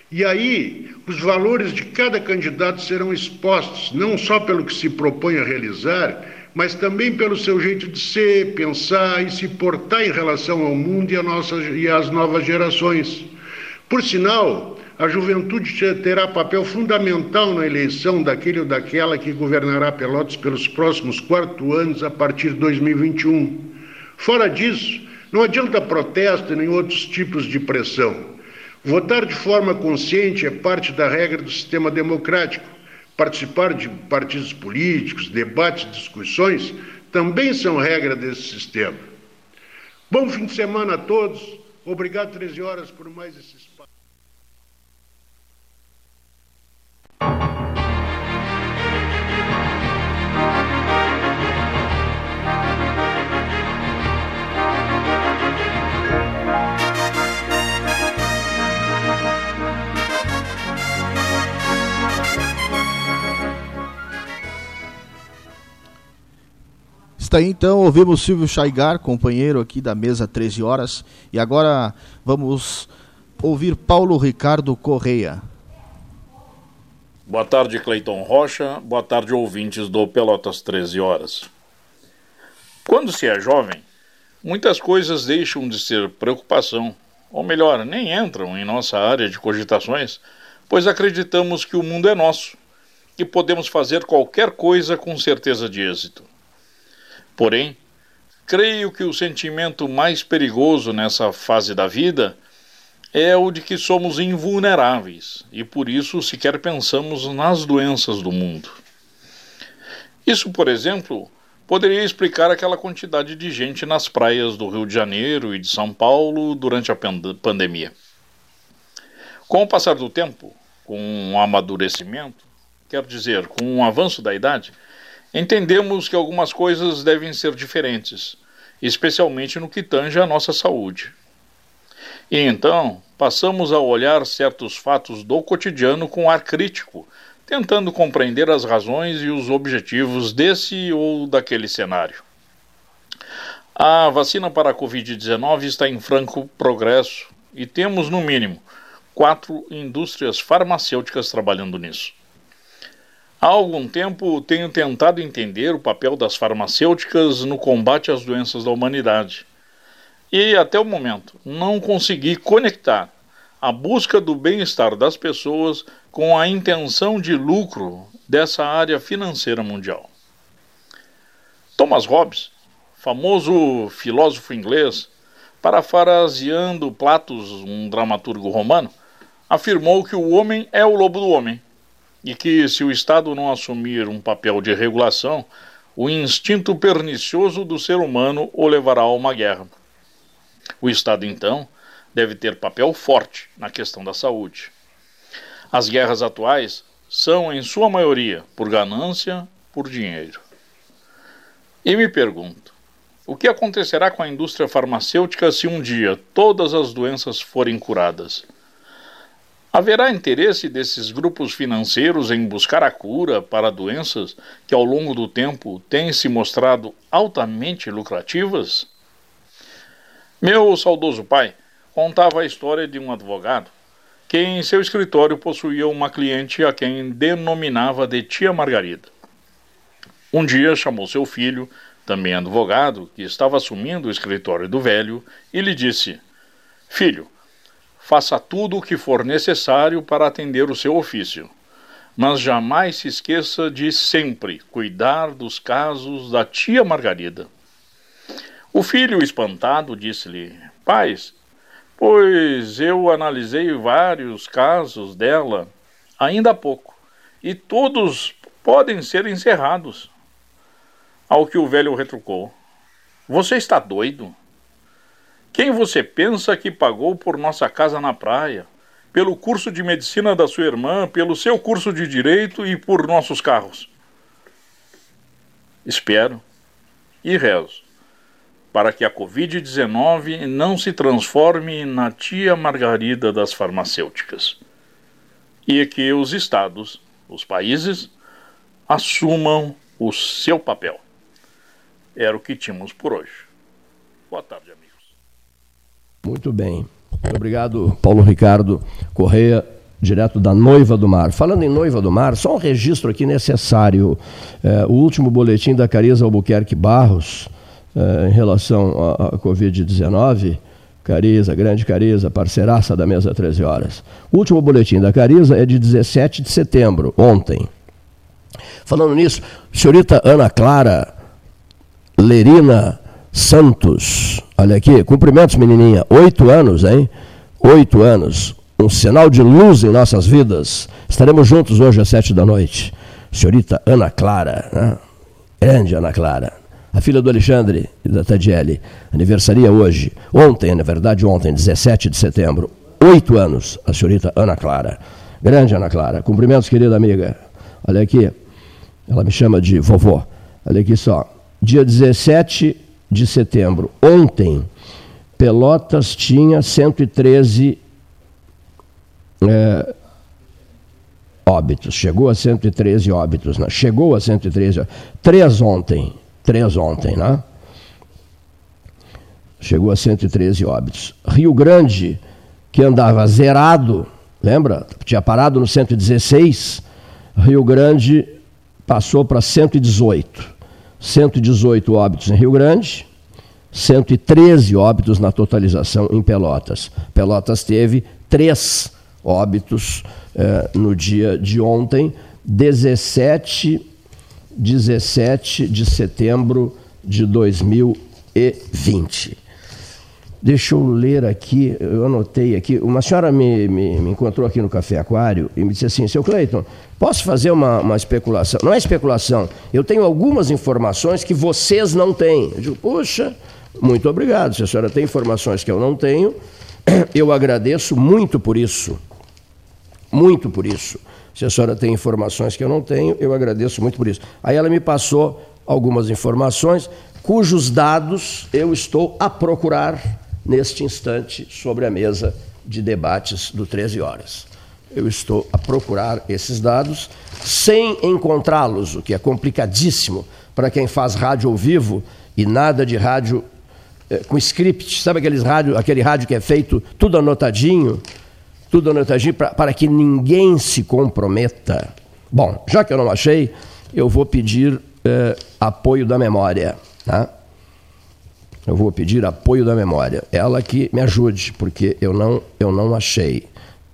E aí, os valores de cada candidato serão expostos, não só pelo que se propõe a realizar, mas também pelo seu jeito de ser, pensar e se portar em relação ao mundo e, às novas gerações. Por sinal, a juventude terá papel fundamental na eleição daquele ou daquela que governará Pelotas pelos próximos quatro anos a partir de 2021. Fora disso, não adianta protesto nem outros tipos de pressão. Votar de forma consciente é parte da regra do sistema democrático. Participar de partidos políticos, debates, discussões também são regra desse sistema. Bom fim de semana a todos. Obrigado, 13 horas, por mais esse Está aí então, ouvimos Silvio Chaigar, companheiro aqui da mesa 13 horas, e agora vamos ouvir Paulo Ricardo Correia. Boa tarde, Cleiton Rocha. Boa tarde, ouvintes do Pelotas 13 Horas. Quando se é jovem, muitas coisas deixam de ser preocupação, ou melhor, nem entram em nossa área de cogitações, pois acreditamos que o mundo é nosso e podemos fazer qualquer coisa com certeza de êxito. Porém, creio que o sentimento mais perigoso nessa fase da vida é o de que somos invulneráveis e por isso sequer pensamos nas doenças do mundo. Isso, por exemplo, poderia explicar aquela quantidade de gente nas praias do Rio de Janeiro e de São Paulo durante a pandemia. Com o passar do tempo, com um amadurecimento, quer dizer, com o um avanço da idade, entendemos que algumas coisas devem ser diferentes, especialmente no que tange à nossa saúde. E então passamos a olhar certos fatos do cotidiano com ar crítico, tentando compreender as razões e os objetivos desse ou daquele cenário. A vacina para a Covid-19 está em franco progresso e temos, no mínimo, quatro indústrias farmacêuticas trabalhando nisso. Há algum tempo tenho tentado entender o papel das farmacêuticas no combate às doenças da humanidade e até o momento não consegui conectar a busca do bem-estar das pessoas com a intenção de lucro dessa área financeira mundial. Thomas Hobbes, famoso filósofo inglês, parafraseando Platos, um dramaturgo romano, afirmou que o homem é o lobo do homem e que, se o Estado não assumir um papel de regulação, o instinto pernicioso do ser humano o levará a uma guerra. O Estado, então, deve ter papel forte na questão da saúde. As guerras atuais são, em sua maioria, por ganância, por dinheiro. E me pergunto: o que acontecerá com a indústria farmacêutica se um dia todas as doenças forem curadas? Haverá interesse desses grupos financeiros em buscar a cura para doenças que ao longo do tempo têm se mostrado altamente lucrativas? Meu saudoso pai contava a história de um advogado que em seu escritório possuía uma cliente a quem denominava de tia Margarida. Um dia chamou seu filho, também advogado, que estava assumindo o escritório do velho, e lhe disse: Filho, faça tudo o que for necessário para atender o seu ofício. Mas jamais se esqueça de sempre cuidar dos casos da tia Margarida. O filho, espantado, disse-lhe: Pais, pois eu analisei vários casos dela ainda há pouco, e todos podem ser encerrados. Ao que o velho retrucou: Você está doido? Quem você pensa que pagou por nossa casa na praia, pelo curso de medicina da sua irmã, pelo seu curso de direito e por nossos carros? Espero e rezo para que a Covid-19 não se transforme na tia Margarida das farmacêuticas e que os estados, os países, assumam o seu papel. Era o que tínhamos por hoje. Boa tarde, amigos. Muito bem. Muito obrigado, Paulo Ricardo Correia, direto da Noiva do Mar. Falando em Noiva do Mar, só um registro aqui necessário. É, o último boletim da Cariza Albuquerque Barros, é, em relação à, à Covid-19, Cariza, grande Cariza, parceiraça da mesa 13 horas. O último boletim da Cariza é de 17 de setembro, ontem. Falando nisso, senhorita Ana Clara Lerina Santos. Olha aqui, cumprimentos, menininha. Oito anos, hein? Oito anos. Um sinal de luz em nossas vidas. Estaremos juntos hoje às sete da noite. Senhorita Ana Clara, né? grande Ana Clara. A filha do Alexandre e da Tadiele. Aniversaria hoje. Ontem, na verdade, ontem, 17 de setembro. Oito anos, a senhorita Ana Clara. Grande Ana Clara. Cumprimentos, querida amiga. Olha aqui. Ela me chama de vovó. Olha aqui só. Dia 17 de setembro, ontem, Pelotas tinha 113 é, óbitos. Chegou a 113 óbitos, né? Chegou a 113. Três ontem. Três ontem, né? Chegou a 113 óbitos. Rio Grande, que andava zerado, lembra? Tinha parado no 116. Rio Grande passou para 118. 118 óbitos em Rio Grande, 113 óbitos na totalização em Pelotas. Pelotas teve três óbitos eh, no dia de ontem, 17, 17 de setembro de 2020. Deixa eu ler aqui, eu anotei aqui. Uma senhora me, me, me, encontrou aqui no Café Aquário e me disse assim: seu Cleiton, posso fazer uma, uma especulação? Não é especulação, eu tenho algumas informações que vocês não têm. Eu digo, poxa, muito obrigado. Se a senhora tem informações que eu não tenho, [clears throat] eu agradeço muito por isso. Muito por isso. Se a senhora tem informações que eu não tenho, eu agradeço muito por isso. Aí ela me passou algumas informações cujos dados eu estou a procurar neste instante sobre a mesa de debates do 13 horas. Eu estou a procurar esses dados sem encontrá-los, o que é complicadíssimo para quem faz rádio ao vivo e nada de rádio é, com script. Sabe aqueles rádio, aquele rádio que é feito tudo anotadinho, tudo anotadinho pra, para que ninguém se comprometa. Bom, já que eu não achei, eu vou pedir é, apoio da memória. Tá? Eu vou pedir apoio da memória. Ela que me ajude, porque eu não, eu não achei.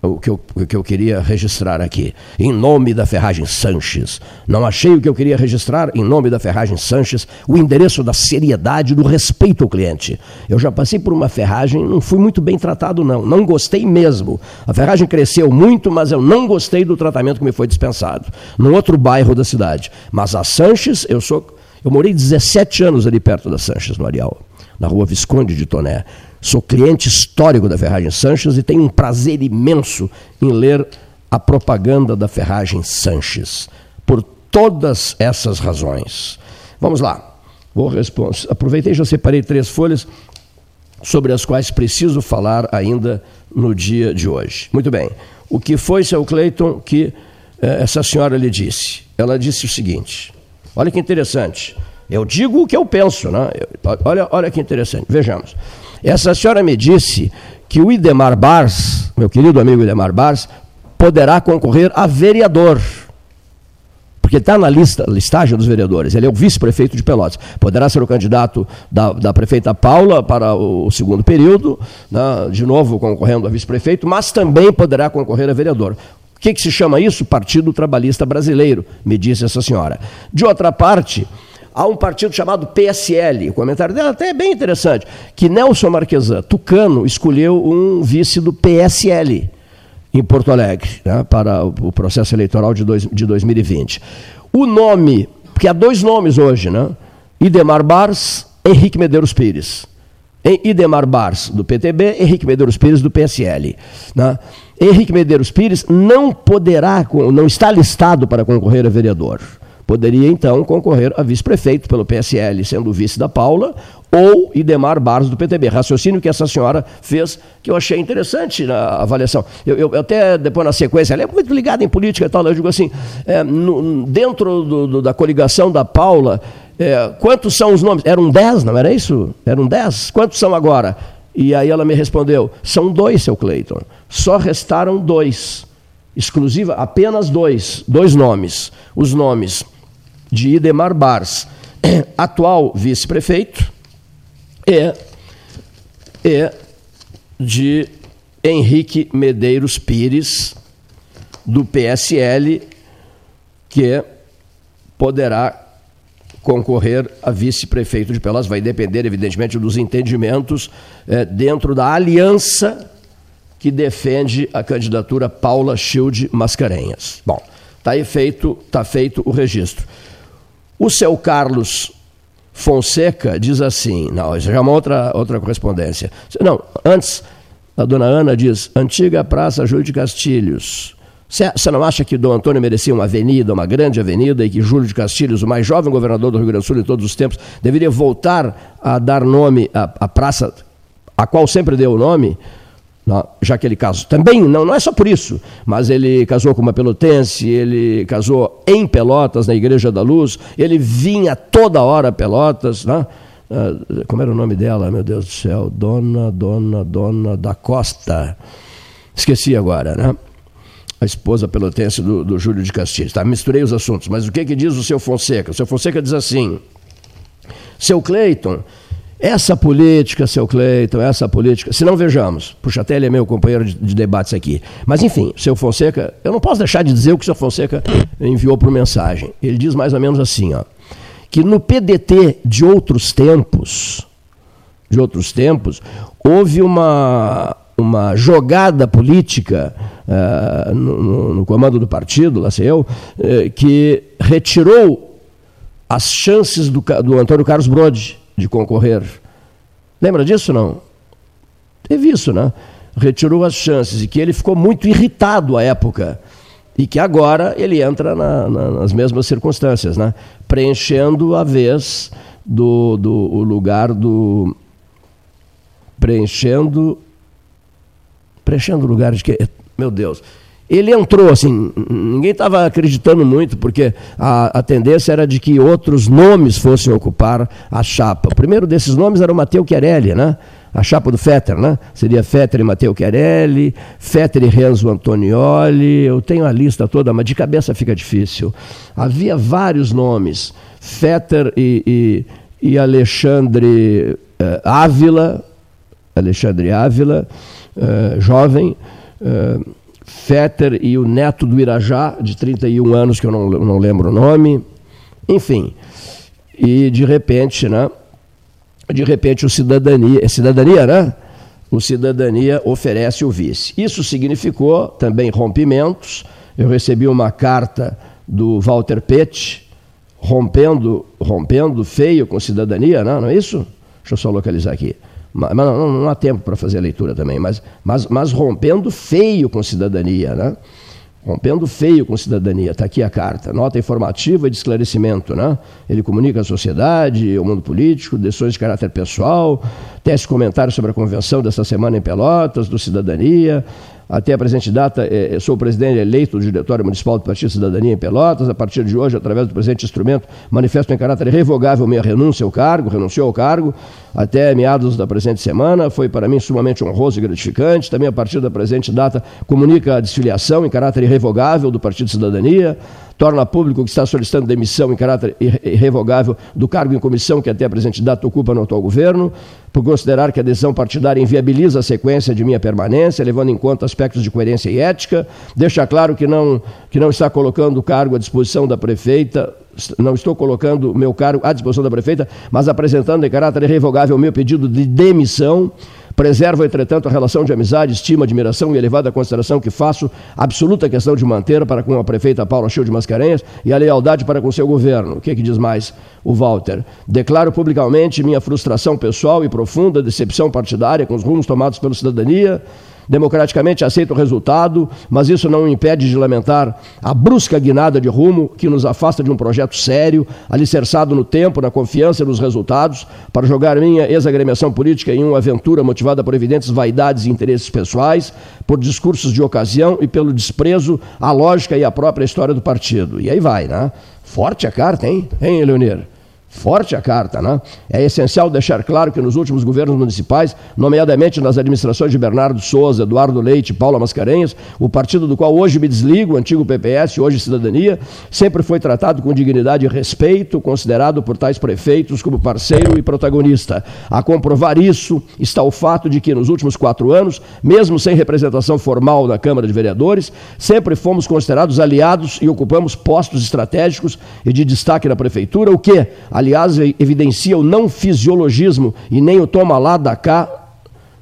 o que, eu, o que eu queria registrar aqui. Em nome da Ferragem Sanches. Não achei o que eu queria registrar em nome da Ferragem Sanches, o endereço da seriedade do respeito ao cliente. Eu já passei por uma ferragem, não fui muito bem tratado, não. Não gostei mesmo. A ferragem cresceu muito, mas eu não gostei do tratamento que me foi dispensado. Num outro bairro da cidade. Mas a Sanches, eu sou. Eu morei 17 anos ali perto da Sanches, no Arial, na rua Visconde de Toné. Sou cliente histórico da Ferragem Sanches e tenho um prazer imenso em ler a propaganda da Ferragem Sanches. Por todas essas razões. Vamos lá. Vou responder. Aproveitei já separei três folhas sobre as quais preciso falar ainda no dia de hoje. Muito bem. O que foi, seu Cleiton, que eh, essa senhora lhe disse? Ela disse o seguinte: olha que interessante. Eu digo o que eu penso, né? Olha, olha que interessante. Vejamos. Essa senhora me disse que o Idemar Bars, meu querido amigo Idemar Bars, poderá concorrer a vereador. Porque está na lista, listagem dos vereadores. Ele é o vice-prefeito de Pelotas. Poderá ser o candidato da, da prefeita Paula para o, o segundo período, né, de novo concorrendo a vice-prefeito, mas também poderá concorrer a vereador. O que, que se chama isso? Partido Trabalhista Brasileiro, me disse essa senhora. De outra parte, há um partido chamado PSL. O comentário dela até é bem interessante, que Nelson Marquesan, tucano, escolheu um vice do PSL em Porto Alegre, né, para o processo eleitoral de, dois, de 2020. O nome, porque há dois nomes hoje, né? Idemar Bars, Henrique Medeiros Pires. Idemar Bars, do PTB, Henrique Medeiros Pires, do PSL. Né? Henrique Medeiros Pires não poderá, não está listado para concorrer a vereador poderia então concorrer a vice-prefeito pelo PSL, sendo vice da Paula, ou Idemar Barros do PTB. Raciocínio que essa senhora fez, que eu achei interessante na avaliação. Eu, eu até, depois na sequência, ela é muito ligada em política e tal, eu digo assim, é, no, dentro do, do, da coligação da Paula, é, quantos são os nomes? Eram dez, não era isso? Eram dez? Quantos são agora? E aí ela me respondeu, são dois, seu Cleiton. Só restaram dois. Exclusiva, apenas dois, dois nomes. Os nomes de Idemar Bars, [clears throat] atual vice-prefeito, e, e de Henrique Medeiros Pires, do PSL, que poderá concorrer a vice-prefeito de Pelotas. Vai depender, evidentemente, dos entendimentos é, dentro da aliança que defende a candidatura Paula Schilde Mascarenhas. Bom, está feito, tá feito o registro. O seu Carlos Fonseca diz assim, não, isso já é uma outra, outra correspondência. Não, antes, a dona Ana diz, antiga Praça Júlio de Castilhos. Você não acha que Dom Antônio merecia uma avenida, uma grande avenida, e que Júlio de Castilhos, o mais jovem governador do Rio Grande do Sul de todos os tempos, deveria voltar a dar nome à, à praça a qual sempre deu o nome? Já que ele casou. Também, não, não é só por isso, mas ele casou com uma pelotense, ele casou em Pelotas, na Igreja da Luz, ele vinha toda hora a Pelotas, né? Ah, como era o nome dela, meu Deus do céu? Dona, Dona, Dona da Costa. Esqueci agora, né? A esposa pelotense do, do Júlio de Castilhos. Tá, misturei os assuntos, mas o que, que diz o seu Fonseca? O seu Fonseca diz assim: seu Cleiton essa política, seu Cleiton, essa política, se não vejamos, Puxatelli é meu companheiro de, de, debates aqui, mas enfim, seu Fonseca, eu não posso deixar de dizer o que o seu Fonseca enviou por mensagem. Ele diz mais ou menos assim, ó, que no PDT de outros tempos, de outros tempos, houve uma, uma jogada política uh, no, no, comando do partido, lá sei eu, uh, que retirou as chances do, do Antônio Carlos Brode de concorrer. Lembra disso não? Teve isso, né? Retirou as chances e que ele ficou muito irritado à época e que agora ele entra na, na, nas mesmas circunstâncias, né? Preenchendo a vez do, do o lugar do preenchendo preenchendo o lugar de que meu Deus ele entrou assim, ninguém estava acreditando muito, porque a, a, tendência era de que outros nomes fossem ocupar a chapa. O primeiro desses nomes era o Matteo Chiarelli, né? A chapa do Fetter, né? Seria Fetter e Matteo Chiarelli, Fetter e Renzo Antonioli. Eu tenho a lista toda, mas de cabeça fica difícil. Havia vários nomes. Fetter e, e, e Alexandre uh, Ávila, Alexandre Ávila, uh, jovem. Uh, Fetter e o neto do Irajá, de 31 anos, que eu não, não lembro o nome. Enfim. E de repente, né? De repente o cidadania, é cidadania, né? O cidadania oferece o vice. Isso significou também rompimentos. Eu recebi uma carta do Walter Pett rompendo, rompendo feio com cidadania, não, não é isso? Deixa eu só localizar aqui. Mas não, não, há tempo para fazer a leitura também, mas, mas, mas rompendo feio com cidadania, né? rompendo feio com cidadania. Está aqui a carta, nota informativa de esclarecimento. Né? Ele comunica à sociedade, ao mundo político, decisões de caráter pessoal, tece comentários sobre a convenção desta semana em Pelotas, do Cidadania, até a presente data, eh, sou o presidente eleito do Diretório Municipal do Partido Cidadania em Pelotas. A partir de hoje, através do presente instrumento, manifesto em caráter irrevogável minha renúncia ao cargo, renunciou ao cargo até meados da presente semana. Foi para mim sumamente honroso e gratificante. Também, a partir da presente data, comunica a desfiliação em caráter irrevogável do Partido Cidadania torna público que está solicitando demissão em caráter irrevogável do cargo em comissão que até a presente data ocupa no atual governo, por considerar que a decisão partidária inviabiliza a sequência de minha permanência, levando em conta aspectos de coerência e ética. Deixa claro que não, que não está colocando o cargo à disposição da prefeita, não estou colocando meu cargo à disposição da prefeita, mas apresentando em caráter irrevogável meu pedido de demissão Preservo, entretanto, a relação de amizade, estima, admiração e elevada consideração que faço absoluta questão de manter para com a prefeita Paula Chil de Mascarenhas e a lealdade para com seu governo. O que, é que diz mais o Walter? Declaro publicamente minha frustração pessoal e profunda decepção partidária com os rumos tomados pela cidadania democraticamente aceita o resultado, mas isso não impede de lamentar a brusca guinada de rumo que nos afasta de um projeto sério, alicerçado no tempo, na confiança e nos resultados, para jogar minha ex-agremiação política em uma aventura motivada por evidentes vaidades e interesses pessoais, por discursos de ocasião e pelo desprezo à lógica e à própria história do partido. E aí vai, né? Forte a carta, hein, hein, Leonir? Forte a carta, né? É essencial deixar claro que nos últimos governos municipais, nomeadamente nas administrações de Bernardo Souza, Eduardo Leite e Paula Mascarenhas, o partido do qual hoje me desligo, o antigo PPS, hoje Cidadania, sempre foi tratado com dignidade e respeito, considerado por tais prefeitos como parceiro e protagonista. A comprovar isso está o fato de que nos últimos quatro anos, mesmo sem representação formal na Câmara de Vereadores, sempre fomos considerados aliados e ocupamos postos estratégicos e de destaque na prefeitura, o que, aliás, evidencia o não fisiologismo e nem o toma lá da cá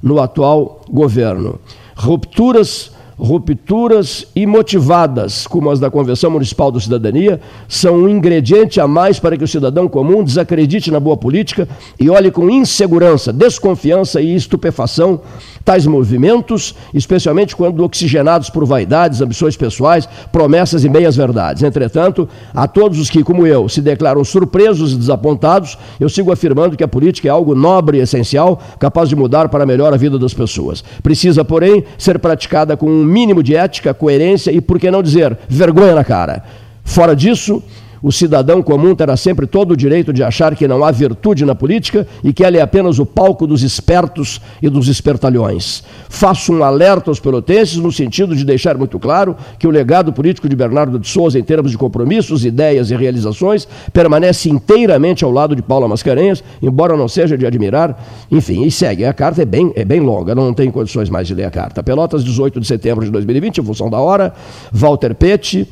no atual governo. Rupturas rupturas imotivadas, como as da Convenção Municipal do Cidadania, são um ingrediente a mais para que o cidadão comum desacredite na boa política e olhe com insegurança, desconfiança e estupefação tais movimentos, especialmente quando oxigenados por vaidades, ambições pessoais, promessas e meias-verdades. Entretanto, a todos os que, como eu, se declaram surpresos e desapontados, eu sigo afirmando que a política é algo nobre e essencial, capaz de mudar para melhor a vida das pessoas. Precisa, porém, ser praticada com um mínimo de ética, coerência e, por que não dizer, vergonha na cara. Fora disso, o cidadão comum terá sempre todo o direito de achar que não há virtude na política e que ela é apenas o palco dos espertos e dos espertalhões. Faço um alerta aos pelotenses no sentido de deixar muito claro que o legado político de Bernardo de Souza, em termos de compromissos, ideias e realizações, permanece inteiramente ao lado de Paula Mascarenhas, embora não seja de admirar. Enfim, e segue. A carta é bem, é bem longa, não tenho condições mais de ler a carta. Pelotas, 18 de setembro de 2020, em função da hora. Walter Pete.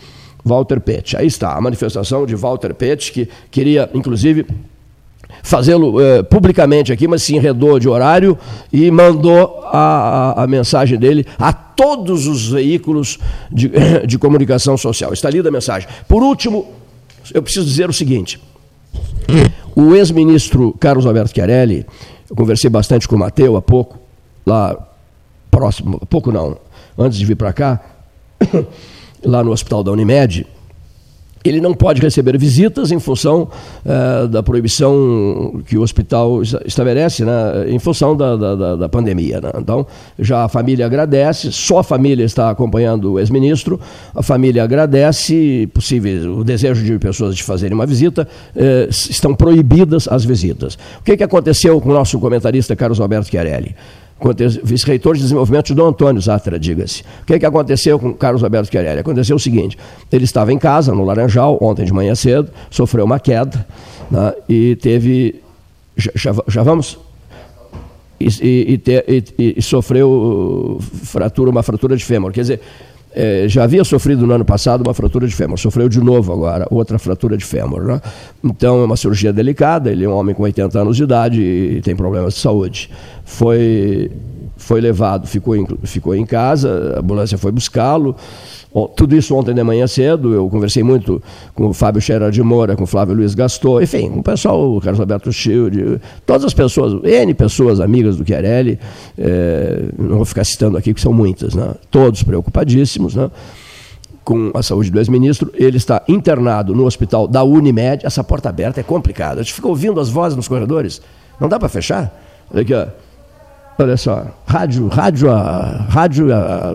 Walter Pett. Aí está a manifestação de Walter Pett, que queria, inclusive, fazê-lo eh, publicamente aqui, mas se enredou de horário e mandou a, a, a, mensagem dele a todos os veículos de, [coughs] de comunicação social. Está lida a mensagem. Por último, eu preciso dizer o seguinte: o ex-ministro Carlos Alberto Chiarelli, eu conversei bastante com o Mateu há pouco, lá próximo, pouco não, antes de vir para cá. [coughs] lá no hospital da Unimed, ele não pode receber visitas em função uh, da proibição que o hospital estabelece, né, em função da, da, da pandemia. Né? Então, já a família agradece, só a família está acompanhando o ex-ministro, a família agradece, possível o desejo de pessoas de fazerem uma visita, uh, estão proibidas as visitas. O que, que aconteceu com o nosso comentarista Carlos Alberto Chiarelli? Vice-reitor de desenvolvimento de Dom Antônio Zatra, diga-se. O que, é que aconteceu com Carlos Alberto Chiarelli? Aconteceu o seguinte, ele estava em casa, no Laranjal, ontem de manhã cedo, sofreu uma queda né, e teve... Já, já, já vamos? E, e, e, e, sofreu fratura, uma fratura de fêmur. Quer dizer, é, já havia sofrido no ano passado uma fratura de fêmur, sofreu de novo agora, outra fratura de fêmur. Né? Então é uma cirurgia delicada, ele é um homem com 80 anos de idade e tem problemas de saúde. Foi, foi levado, ficou em, ficou em casa, a ambulância foi buscá-lo. Tudo isso ontem de manhã cedo, eu conversei muito com o Fábio Scherer de Moura, com o Flávio Luiz Gastou, enfim, com o pessoal, o Carlos Alberto Schild, todas as pessoas, N pessoas amigas do Chiarelli, é, não vou ficar citando aqui, que são muitas, né? todos preocupadíssimos, né? com a saúde do ex-ministro, ele está internado no hospital da Unimed, essa porta aberta é complicada, a gente fica ouvindo as vozes nos corredores, não dá para fechar? Olha aqui, ó. Olha só, rádio, rádio, rádio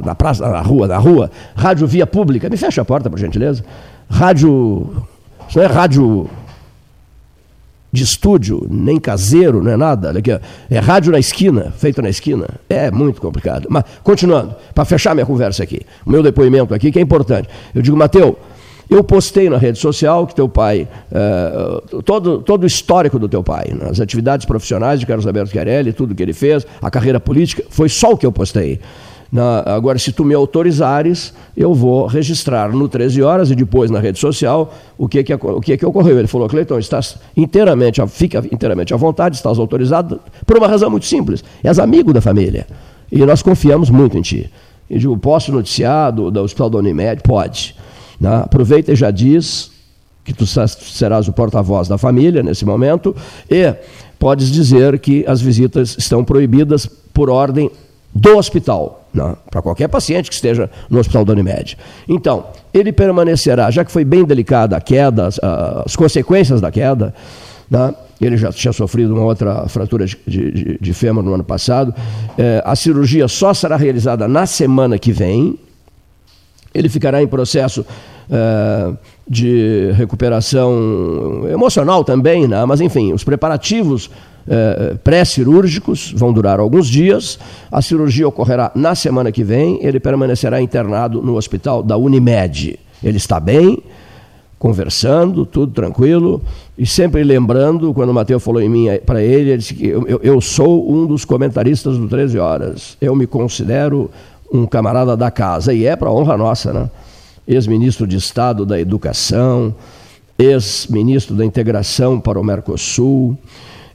na praça, na rua, na rua, rádio via pública. Me fecha a porta, por gentileza. Rádio, isso não é rádio de estúdio, nem caseiro, não é nada. Olha aqui, é rádio na esquina, feito na esquina. É muito complicado. Mas, continuando, para fechar minha conversa aqui, o meu depoimento aqui, que é importante. Eu digo, Mateus, eu postei na rede social que teu pai, uh, todo, todo o histórico do teu pai, né, as atividades profissionais de Carlos Alberto Chiarelli, tudo que ele fez, a carreira política, foi só o que eu postei. Na, agora, se tu me autorizares, eu vou registrar no 13 horas e depois na rede social o que, que, o que, que ocorreu. Ele falou, Cleiton, estás inteiramente, fica inteiramente à vontade, estás autorizado, por uma razão muito simples. És amigo da família. E nós confiamos muito em ti. E digo, posso noticiar do, do Hospital da Unimed? Pode. Né? Aproveita e já diz que tu serás o porta-voz da família nesse momento e podes dizer que as visitas estão proibidas por ordem do hospital, né? para qualquer paciente que esteja no hospital da Unimed. Então, ele permanecerá, já que foi bem delicada a queda, as, as consequências da queda, né? ele já tinha sofrido uma outra fratura de, de, de fêmur no ano passado, é, a cirurgia só será realizada na semana que vem, ele ficará em processo uh, de recuperação emocional também, né? mas enfim, os preparativos uh, pré-cirúrgicos vão durar alguns dias. A cirurgia ocorrerá na semana que vem. Ele permanecerá internado no hospital da Unimed. Ele está bem, conversando, tudo tranquilo, e sempre lembrando, quando o Mateus falou em mim para ele, ele disse que eu, eu, sou um dos comentaristas do 13 Horas. Eu me considero um camarada da casa, e é para honra nossa, né? Ex-ministro de Estado da Educação, ex-ministro da Integração para o Mercosul,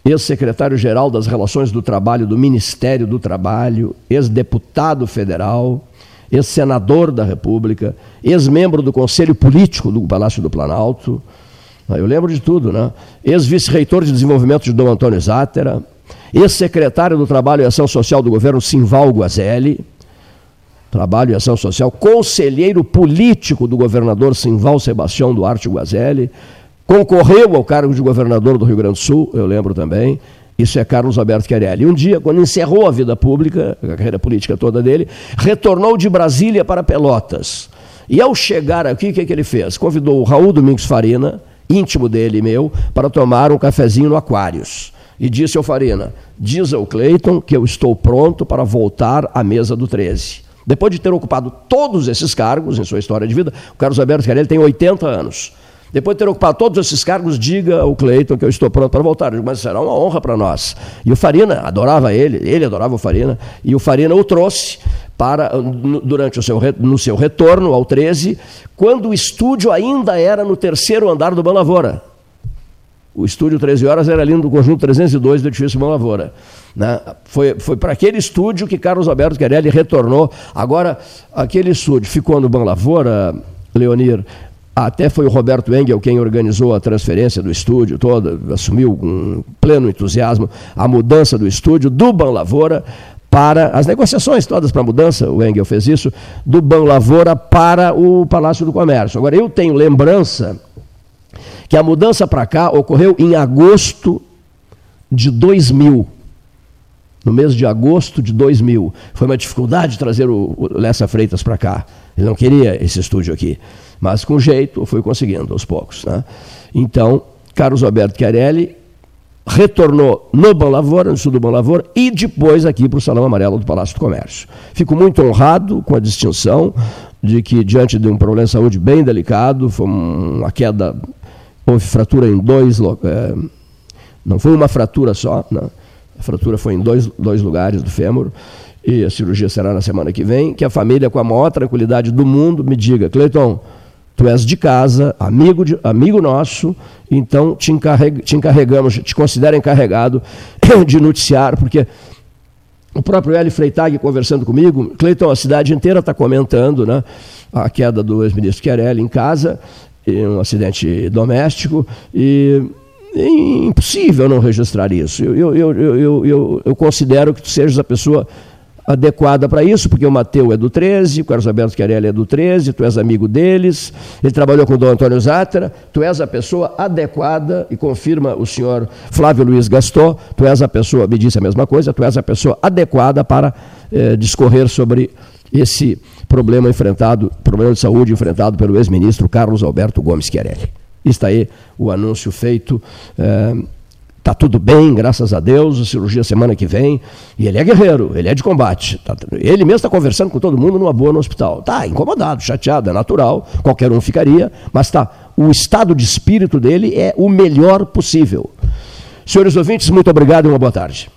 ex-secretário-geral das Relações do Trabalho do Ministério do Trabalho, ex-deputado federal, ex-senador da República, ex-membro do Conselho Político do Palácio do Planalto. Eu lembro de tudo, né? Ex-vice-reitor de desenvolvimento de Dom Antônio Zátera, ex-secretário do Trabalho e Ação Social do governo Simval Guazelli, Trabalho e Ação Social, conselheiro político do governador Simval Sebastião Duarte Guazelli, concorreu ao cargo de governador do Rio Grande do Sul, eu lembro também. Isso é Carlos Alberto Chiarelli. Um dia, quando encerrou a vida pública, a carreira política toda dele, retornou de Brasília para Pelotas. E ao chegar aqui, o que, que ele fez? Convidou o Raul Domingos Farina, íntimo dele e meu, para tomar um cafezinho no Aquários. E disse ao Farina: diz ao Cleiton que eu estou pronto para voltar à mesa do 13. Depois de ter ocupado todos esses cargos em sua história de vida, o Carlos Alberto Carelli tem 80 anos. Depois de ter ocupado todos esses cargos, diga ao Cleiton que eu estou pronto para voltar. Mas será uma honra para nós. E o Farina adorava ele, ele adorava o Farina, e o Farina o trouxe para durante o seu, no seu retorno ao 13, quando o estúdio ainda era no terceiro andar do Banlavoura. O estúdio 13 Horas era ali no conjunto 302 do edifício Banlavoura. Né? Foi, foi para aquele estúdio que Carlos Alberto Querelli retornou. Agora, aquele estúdio ficou no Ban Lavoura, Leonir. Até foi o Roberto Engel quem organizou a transferência do estúdio toda, assumiu com pleno entusiasmo a mudança do estúdio do Ban Lavoura para as negociações todas para a mudança, o Engel fez isso, do Ban Lavoura para o Palácio do Comércio. Agora, eu tenho lembrança que a mudança para cá ocorreu em agosto de 2000 no mês de agosto de 2000. Foi uma dificuldade trazer o, Lessa Freitas para cá. Ele não queria esse estúdio aqui. Mas com jeito foi conseguindo aos poucos. Né? Então, Carlos Alberto Chiarelli retornou no Bom Lavoura, no sul do Bom Lavoura, e depois aqui para o Salão Amarelo do Palácio do Comércio. Fico muito honrado com a distinção de que, diante de um problema de saúde bem delicado, foi uma queda, houve fratura em dois, é, não foi uma fratura só, né? A fratura foi em dois, dois lugares do fêmur. e a cirurgia será na semana que vem, que a família, com a maior tranquilidade do mundo, me diga, Cleiton, tu és de casa, amigo, de, amigo nosso, então te, te encarregamos, te considera encarregado [coughs] de noticiar, porque o próprio Eli Freitag conversando comigo, Cleiton, a cidade inteira está comentando né, a queda do ex-ministro Chiarelli em casa, um acidente doméstico, e é impossível não registrar isso. Eu, eu, eu, eu, eu considero que tu sejas a pessoa adequada para isso, porque o Mateu é do 13, o Carlos Alberto Chiarelli é do 13, tu és amigo deles, ele trabalhou com o Dom Antônio Zátera, tu és a pessoa adequada, e confirma o senhor Flávio Luiz Gaston, tu és a pessoa, me disse a mesma coisa, tu és a pessoa adequada para eh, discorrer sobre esse problema enfrentado, problema de saúde enfrentado pelo ex-ministro Carlos Alberto Gomes Chiarelli. Está aí o anúncio feito. Eh, Está tudo bem, graças a Deus, a cirurgia semana que vem. E ele é guerreiro, ele é de combate. Tá, ele mesmo está conversando com todo mundo numa boa no hospital. Está incomodado, chateado, é natural, qualquer um ficaria, mas tá. O estado de espírito dele é o melhor possível. Senhores ouvintes, muito obrigado e uma boa tarde.